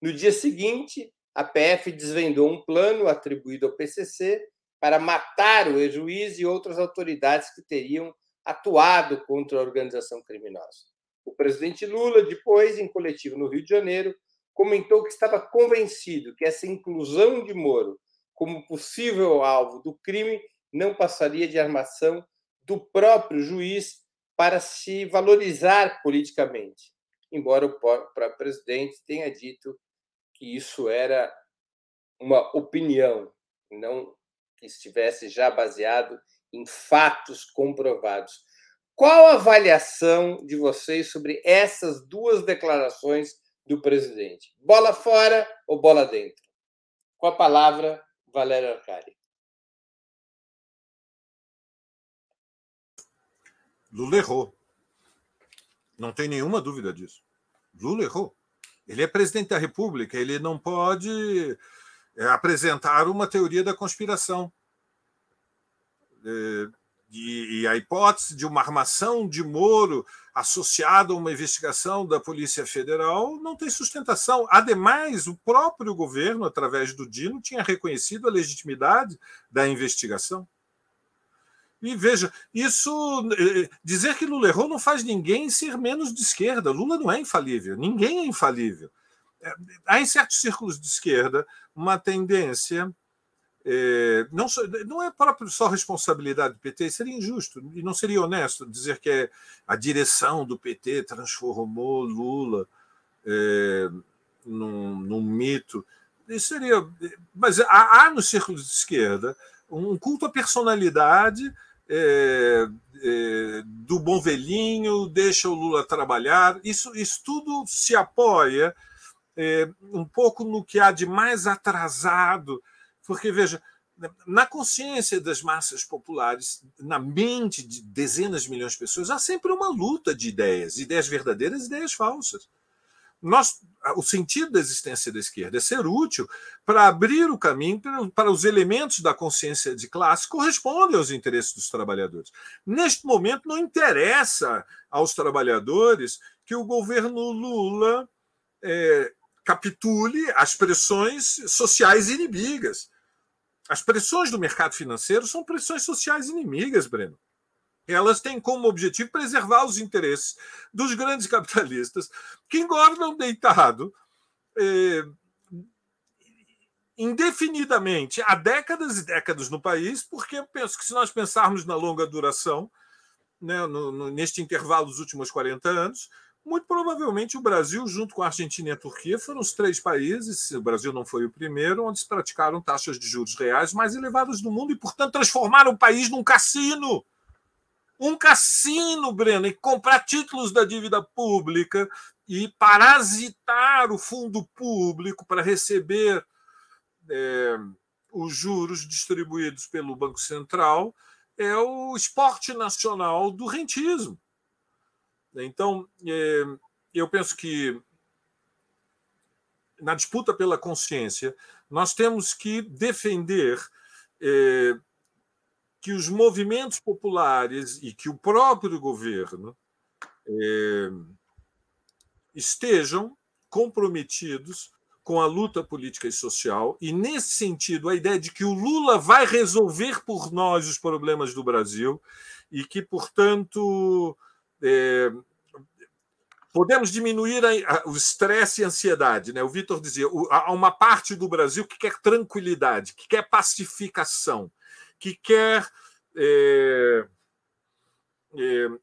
No dia seguinte, a PF desvendou um plano atribuído ao PCC para matar o ex-juiz e outras autoridades que teriam atuado contra a organização criminosa. O presidente Lula, depois, em coletivo no Rio de Janeiro, comentou que estava convencido que essa inclusão de Moro como possível alvo do crime não passaria de armação do próprio juiz para se valorizar politicamente, embora o próprio presidente tenha dito que isso era uma opinião, não que estivesse já baseado em fatos comprovados. Qual a avaliação de vocês sobre essas duas declarações do presidente. Bola fora ou bola dentro? Com a palavra, Valério Arcari. Lula errou. Não tem nenhuma dúvida disso. Lula errou. Ele é presidente da República, ele não pode é, apresentar uma teoria da conspiração. eh, e a hipótese de uma armação de Moro associada a uma investigação da Polícia Federal não tem sustentação. Ademais, o próprio governo, através do Dino, tinha reconhecido a legitimidade da investigação. E veja, isso eh, dizer que Lula errou não faz ninguém ser menos de esquerda. Lula não é infalível, ninguém é infalível. É, há em certos círculos de esquerda uma tendência é, não, não é próprio só responsabilidade do PT, seria injusto e não seria honesto dizer que é a direção do PT transformou Lula é, num, num, mito. Isso seria, mas há, há nos círculos de esquerda um culto à personalidade é, é, do bom velhinho, deixa o Lula trabalhar. Isso, isso tudo se apoia é, um pouco no que há de mais atrasado porque, veja, na consciência das massas populares, na mente de dezenas de milhões de pessoas, há sempre uma luta de ideias, ideias verdadeiras e ideias falsas. Nós, o sentido da existência da esquerda é ser útil para abrir o caminho para os elementos da consciência de classe correspondem aos interesses dos trabalhadores. Neste momento, não interessa aos trabalhadores que o governo Lula é, capitule as pressões sociais inimigas as pressões do mercado financeiro são pressões sociais inimigas, Breno. Elas têm como objetivo preservar os interesses dos grandes capitalistas que engordam deitado eh, indefinidamente há décadas e décadas no país, porque eu penso que se nós pensarmos na longa duração, né, no, no, neste intervalo dos últimos 40 anos, muito provavelmente o Brasil, junto com a Argentina e a Turquia, foram os três países, o Brasil não foi o primeiro, onde se praticaram taxas de juros reais mais elevadas do mundo e, portanto, transformaram o país num cassino. Um cassino, Breno, e comprar títulos da dívida pública e parasitar o fundo público para receber é, os juros distribuídos pelo Banco Central é o esporte nacional do rentismo. Então, é, eu penso que na disputa pela consciência, nós temos que defender é, que os movimentos populares e que o próprio governo é, estejam comprometidos com a luta política e social, e, nesse sentido, a ideia de que o Lula vai resolver por nós os problemas do Brasil e que, portanto, é, podemos diminuir a, a, o estresse e a ansiedade. Né? O Vitor dizia: o, há uma parte do Brasil que quer tranquilidade, que quer pacificação, que quer. É,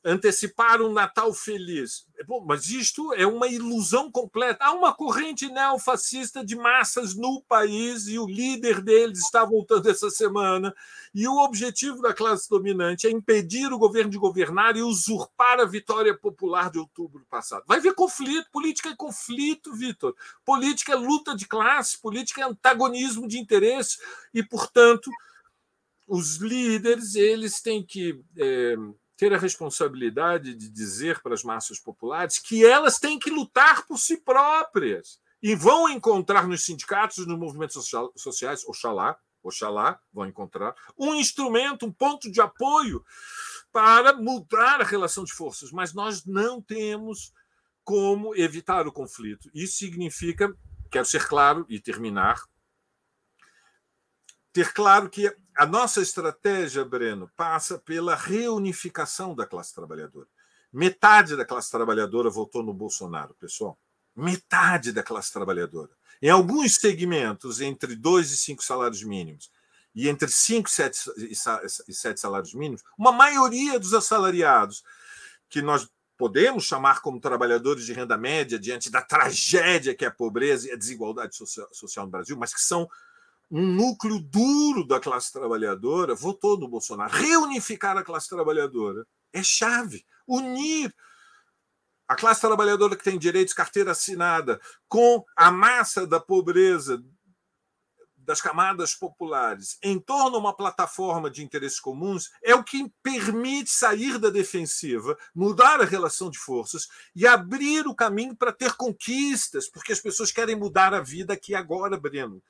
antecipar um Natal feliz. Bom, mas isto é uma ilusão completa. Há uma corrente neofascista de massas no país e o líder deles está voltando essa semana. E o objetivo da classe dominante é impedir o governo de governar e usurpar a vitória popular de outubro passado. Vai haver conflito. Política é conflito, Vitor. Política é luta de classe, política é antagonismo de interesses. E, portanto, os líderes eles têm que. É, ter a responsabilidade de dizer para as massas populares que elas têm que lutar por si próprias e vão encontrar nos sindicatos, nos movimentos sociais, oxalá, oxalá, vão encontrar um instrumento, um ponto de apoio para mudar a relação de forças, mas nós não temos como evitar o conflito. Isso significa, quero ser claro e terminar, ter claro que a nossa estratégia, Breno, passa pela reunificação da classe trabalhadora. Metade da classe trabalhadora votou no Bolsonaro, pessoal. Metade da classe trabalhadora. Em alguns segmentos, entre dois e cinco salários mínimos, e entre cinco e sete salários mínimos, uma maioria dos assalariados, que nós podemos chamar como trabalhadores de renda média diante da tragédia que é a pobreza e a desigualdade social no Brasil, mas que são um núcleo duro da classe trabalhadora votou no Bolsonaro. Reunificar a classe trabalhadora é chave. Unir a classe trabalhadora que tem direitos, carteira assinada, com a massa da pobreza das camadas populares em torno a uma plataforma de interesses comuns é o que permite sair da defensiva, mudar a relação de forças e abrir o caminho para ter conquistas, porque as pessoas querem mudar a vida aqui agora, Breno.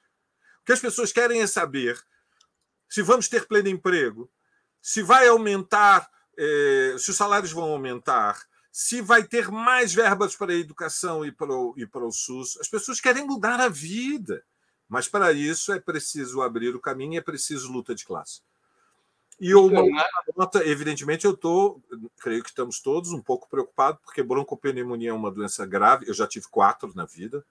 O que as pessoas querem é saber se vamos ter pleno emprego, se vai aumentar, eh, se os salários vão aumentar, se vai ter mais verbas para a educação e para, o, e para o SUS. As pessoas querem mudar a vida, mas para isso é preciso abrir o caminho, é preciso luta de classe. E uma nota, evidentemente, eu estou, creio que estamos todos um pouco preocupados, porque broncopneumonia é uma doença grave. Eu já tive quatro na vida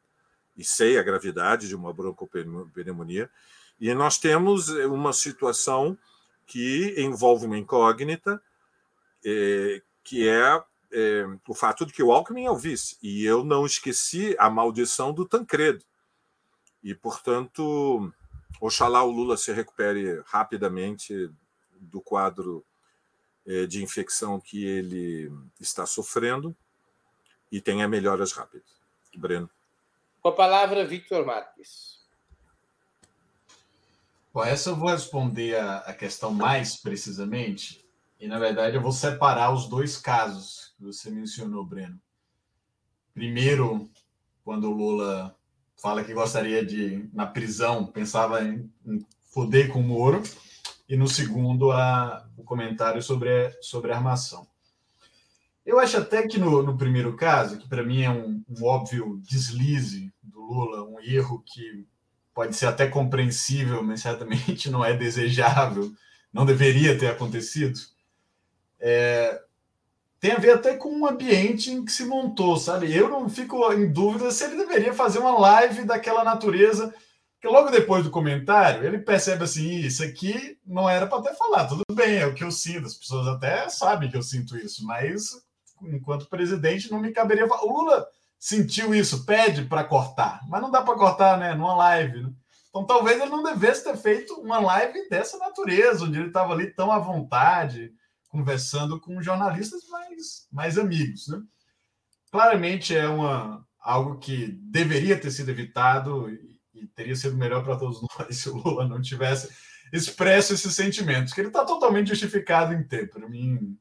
e sei a gravidade de uma broncopneumonia. E nós temos uma situação que envolve uma incógnita, é, que é, é, o fato de que o Alckmin é o vice. E eu não esqueci a maldição do Tancredo. E, portanto, oxalá o Lula se recupere rapidamente do quadro de infecção que ele está sofrendo e tenha melhoras rápidas. Breno. Com a palavra, Victor Marques. Bom, essa eu vou responder a, a questão mais precisamente, e na verdade eu vou separar os dois casos que você mencionou, Breno. Primeiro, quando o Lula fala que gostaria de, na prisão, pensava em, em foder com o Moro, e no segundo a, o comentário sobre, sobre a armação. Eu acho até que no, no primeiro caso, que para mim é um, um, óbvio deslize do Lula, um erro que pode ser até compreensível, mas certamente não é desejável, não deveria ter acontecido, é, tem a ver até com o ambiente em que se montou, sabe? Eu não fico em dúvida se ele deveria fazer uma live daquela natureza porque logo depois do comentário, ele percebe assim: isso aqui não era para ter falado. Tudo bem, é o que eu sinto. As pessoas até sabem que eu sinto isso, mas enquanto presidente não me caberia. O Lula sentiu isso, pede para cortar, mas não dá para cortar, né? Numa live. Né? Então talvez ele não devesse ter feito uma live dessa natureza, onde ele estava ali tão à vontade, conversando com jornalistas mais, mais amigos. Né? Claramente é uma, algo que deveria ter sido evitado e teria sido melhor para todos nós se o Lula não tivesse expresso esses sentimentos, que ele está totalmente justificado em ter. Para mim,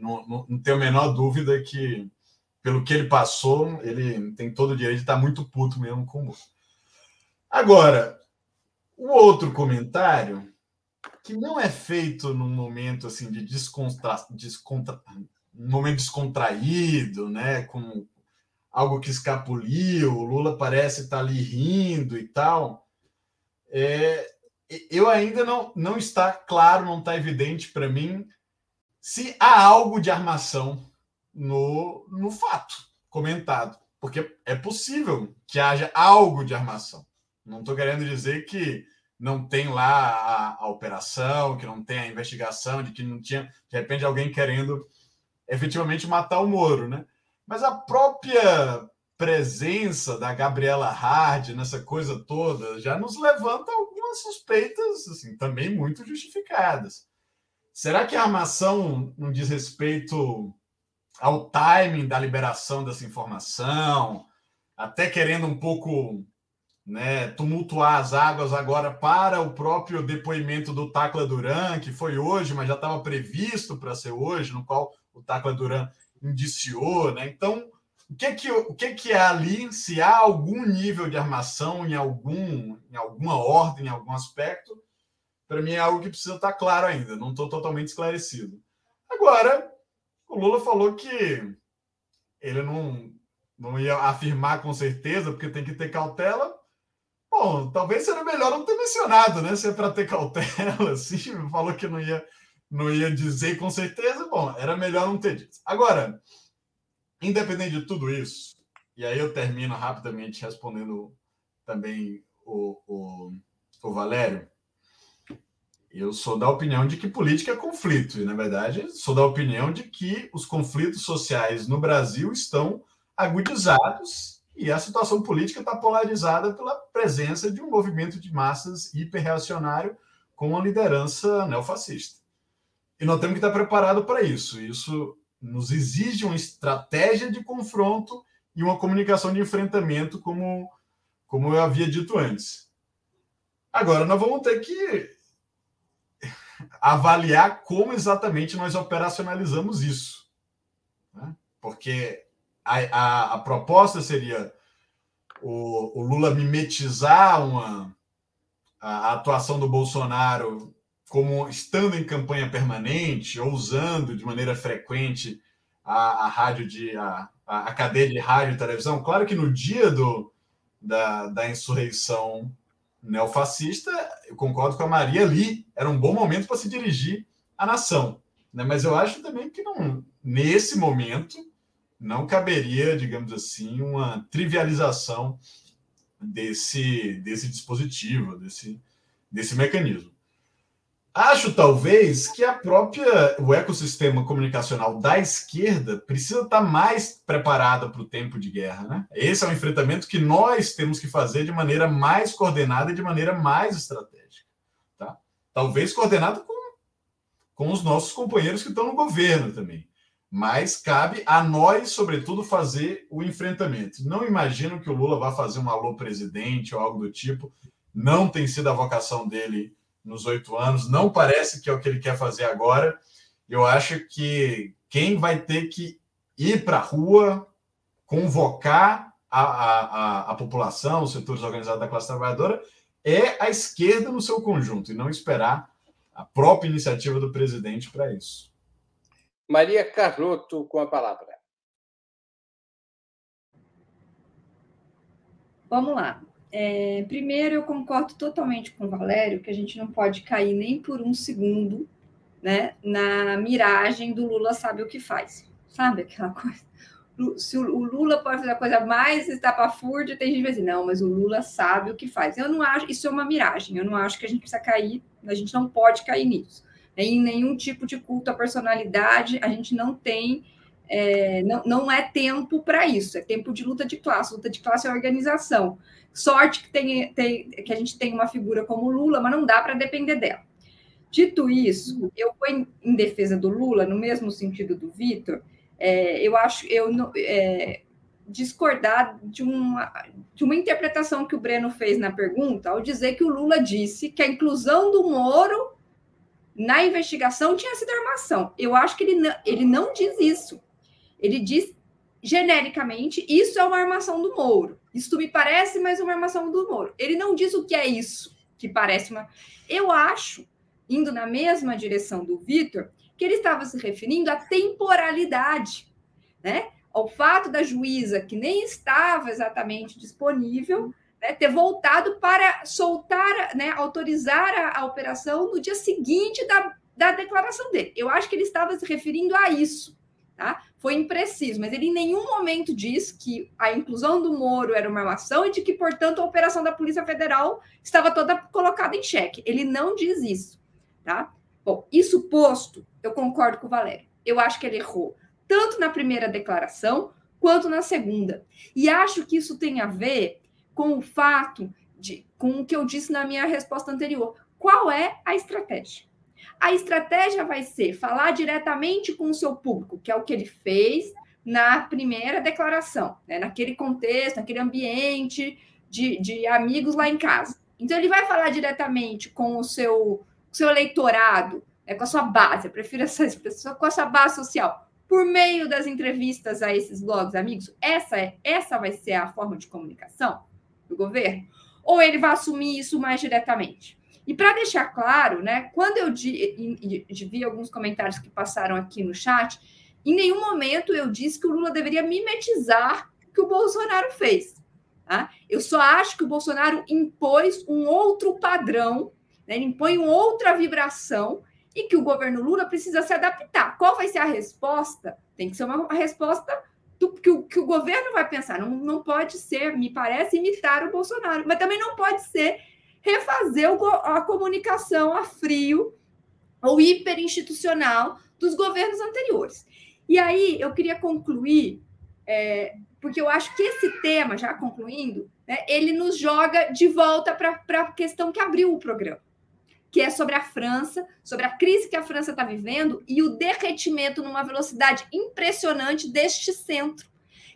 não, não, não, tenho a menor dúvida que, pelo que ele passou, ele tem todo o direito de estar muito puto mesmo com o Lula. Agora, o outro comentário, que não é feito num momento assim de descontra, descontra, um momento descontraído, né, com algo que escapuliu, o Lula parece estar ali rindo e tal. É, eu ainda não, não está claro, não está evidente para mim se há algo de armação no, no fato comentado. Porque é possível que haja algo de armação. Não estou querendo dizer que não tem lá a, a, operação, que não tem a investigação, de que não tinha, de repente, alguém querendo efetivamente matar o Moro, né? Mas a própria presença da Gabriela Hard nessa coisa toda já nos levanta algumas suspeitas assim, também muito justificadas. Será que a armação não diz respeito ao timing da liberação dessa informação, até querendo um pouco né, tumultuar as águas agora para o próprio depoimento do Tacla Duran, que foi hoje, mas já estava previsto para ser hoje, no qual o Tacla Duran indiciou, né? Então, o que que, o que que é ali, se há algum nível de armação em algum em alguma ordem, em algum aspecto, para mim é algo que precisa estar claro ainda, não estou totalmente esclarecido. Agora, o Lula falou que ele não, não ia afirmar com certeza, porque tem que ter cautela. Bom, talvez seria melhor não ter mencionado, né? Se é para ter cautela, assim, falou que não ia não ia dizer com certeza, bom, era melhor não ter dito. Agora, independente de tudo isso, e aí eu termino rapidamente respondendo também o, o, o Valério, eu sou da opinião de que política é conflito, e na verdade sou da opinião de que os conflitos sociais no Brasil estão agudizados e a situação política está polarizada pela presença de um movimento de massas hiperreacionário com uma liderança neofascista. E nós temos que estar preparados para isso. Isso nos exige uma estratégia de confronto e uma comunicação de enfrentamento, como, como eu havia dito antes. Agora, nós vamos ter que avaliar como exatamente nós operacionalizamos isso. Né? Porque a, a, a, proposta seria o, o Lula mimetizar uma, a, a atuação do Bolsonaro como estando em campanha permanente ou usando de maneira frequente a, a rádio de a, a, cadeia de rádio e televisão. Claro que no dia do, da, da insurreição neofascista, eu concordo com a Maria ali, era um bom momento para se dirigir à nação. Né? Mas eu acho também que não, nesse momento não caberia, digamos assim, uma trivialização desse, desse dispositivo, desse, desse mecanismo. Acho talvez que a própria o ecossistema comunicacional da esquerda precisa estar mais preparada para o tempo de guerra, né? Esse é um enfrentamento que nós temos que fazer de maneira mais coordenada e de maneira mais estratégica, tá? Talvez coordenado com, com os nossos companheiros que estão no governo também. Mas cabe a nós, sobretudo, fazer o enfrentamento. Não imagino que o Lula vá fazer um alô presidente ou algo do tipo. Não tem sido a vocação dele nos oito anos. Não parece que é o que ele quer fazer agora. Eu acho que quem vai ter que ir para a rua, convocar a, a, a, a, população, os setores organizados da classe trabalhadora, é a esquerda no seu conjunto, e não esperar a própria iniciativa do presidente para isso. Maria Carlotto, com a palavra. Vamos lá. É, primeiro, eu concordo totalmente com o Valério que a gente não pode cair nem por um segundo né, na miragem do Lula sabe o que faz. Sabe aquela coisa? Se o Lula pode fazer a coisa mais estapafúrdia, tem gente que vai dizer, não, mas o Lula sabe o que faz. Eu não acho, isso é uma miragem, eu não acho que a gente precisa cair, a gente não pode cair nisso. Em nenhum tipo de culto à personalidade, a gente não tem, é, não, não é tempo para isso, é tempo de luta de classe. Luta de classe é organização. Sorte que, tem, tem, que a gente tem uma figura como Lula, mas não dá para depender dela. Dito isso, eu fui em defesa do Lula, no mesmo sentido do Vitor, é, eu acho, eu é, discordar de uma, de uma interpretação que o Breno fez na pergunta, ao dizer que o Lula disse que a inclusão do Moro na investigação tinha sido armação. Eu acho que ele não, ele não diz isso. Ele diz genericamente, isso é uma armação do Moro. Isso me parece mais uma armação do Moro. Ele não diz o que é isso, que parece uma. Eu acho, indo na mesma direção do Vitor, que ele estava se referindo à temporalidade, né? Ao fato da juíza, que nem estava exatamente disponível, né, ter voltado para soltar, né, autorizar a, a operação no dia seguinte da, da declaração dele. Eu acho que ele estava se referindo a isso. Tá? Foi impreciso, mas ele em nenhum momento diz que a inclusão do Moro era uma armação e de que, portanto, a operação da Polícia Federal estava toda colocada em xeque. Ele não diz isso. Tá? Bom, isso posto, eu concordo com o Valério. Eu acho que ele errou tanto na primeira declaração quanto na segunda. E acho que isso tem a ver com o fato de, com o que eu disse na minha resposta anterior. Qual é a estratégia? A estratégia vai ser falar diretamente com o seu público, que é o que ele fez na primeira declaração, né? naquele contexto, naquele ambiente de, de amigos lá em casa. Então, ele vai falar diretamente com o seu, seu eleitorado, né? com a sua base, eu prefiro essa expressão, com a sua base social, por meio das entrevistas a esses blogs amigos. Essa, é, essa vai ser a forma de comunicação do governo? Ou ele vai assumir isso mais diretamente? E para deixar claro, né, quando eu vi alguns comentários que passaram aqui no chat, em nenhum momento eu disse que o Lula deveria mimetizar o que o Bolsonaro fez. Tá? Eu só acho que o Bolsonaro impôs um outro padrão, né, ele impõe uma outra vibração e que o governo Lula precisa se adaptar. Qual vai ser a resposta? Tem que ser uma resposta do, que, o, que o governo vai pensar. Não, não pode ser, me parece, imitar o Bolsonaro, mas também não pode ser refazer a comunicação a frio ou hiperinstitucional dos governos anteriores. E aí eu queria concluir, é, porque eu acho que esse tema, já concluindo, né, ele nos joga de volta para a questão que abriu o programa, que é sobre a França, sobre a crise que a França está vivendo e o derretimento numa velocidade impressionante deste centro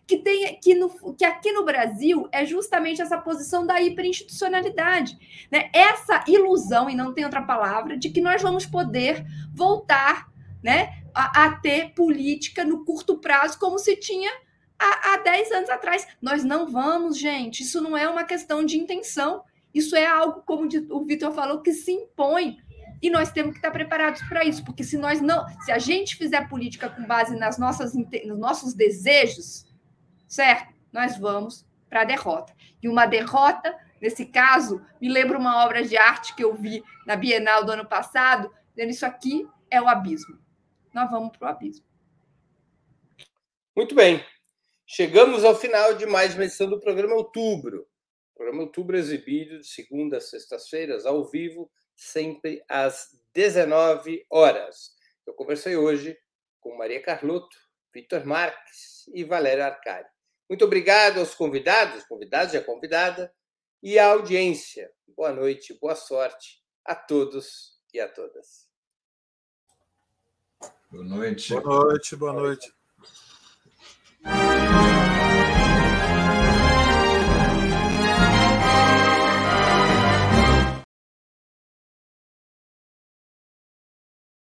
que tem que, no, que aqui no Brasil é justamente essa posição da hiperinstitucionalidade, né? Essa ilusão, e não tem outra palavra, de que nós vamos poder voltar né, a, a ter política no curto prazo como se tinha há, há 10 anos atrás. Nós não vamos, gente. Isso não é uma questão de intenção. Isso é algo, como o Vitor falou, que se impõe. E nós temos que estar preparados para isso, porque se nós não, se a gente fizer política com base nas nossas, nos nossos desejos, certo? Nós vamos para a derrota. E uma derrota, nesse caso, me lembra uma obra de arte que eu vi na Bienal do ano passado, dizendo isso aqui é o abismo. Nós vamos para o abismo. Muito bem. Chegamos ao final de mais uma edição do programa Outubro. O programa Outubro exibido de segunda a sextas-feiras, ao vivo, sempre às 19 horas. Eu conversei hoje com Maria Carlotto, Vitor Marques e Valéria Arcari. Muito obrigado aos convidados, convidados e a convidada, e à audiência. Boa noite, boa sorte a todos e a todas. Boa noite. Boa noite, boa noite.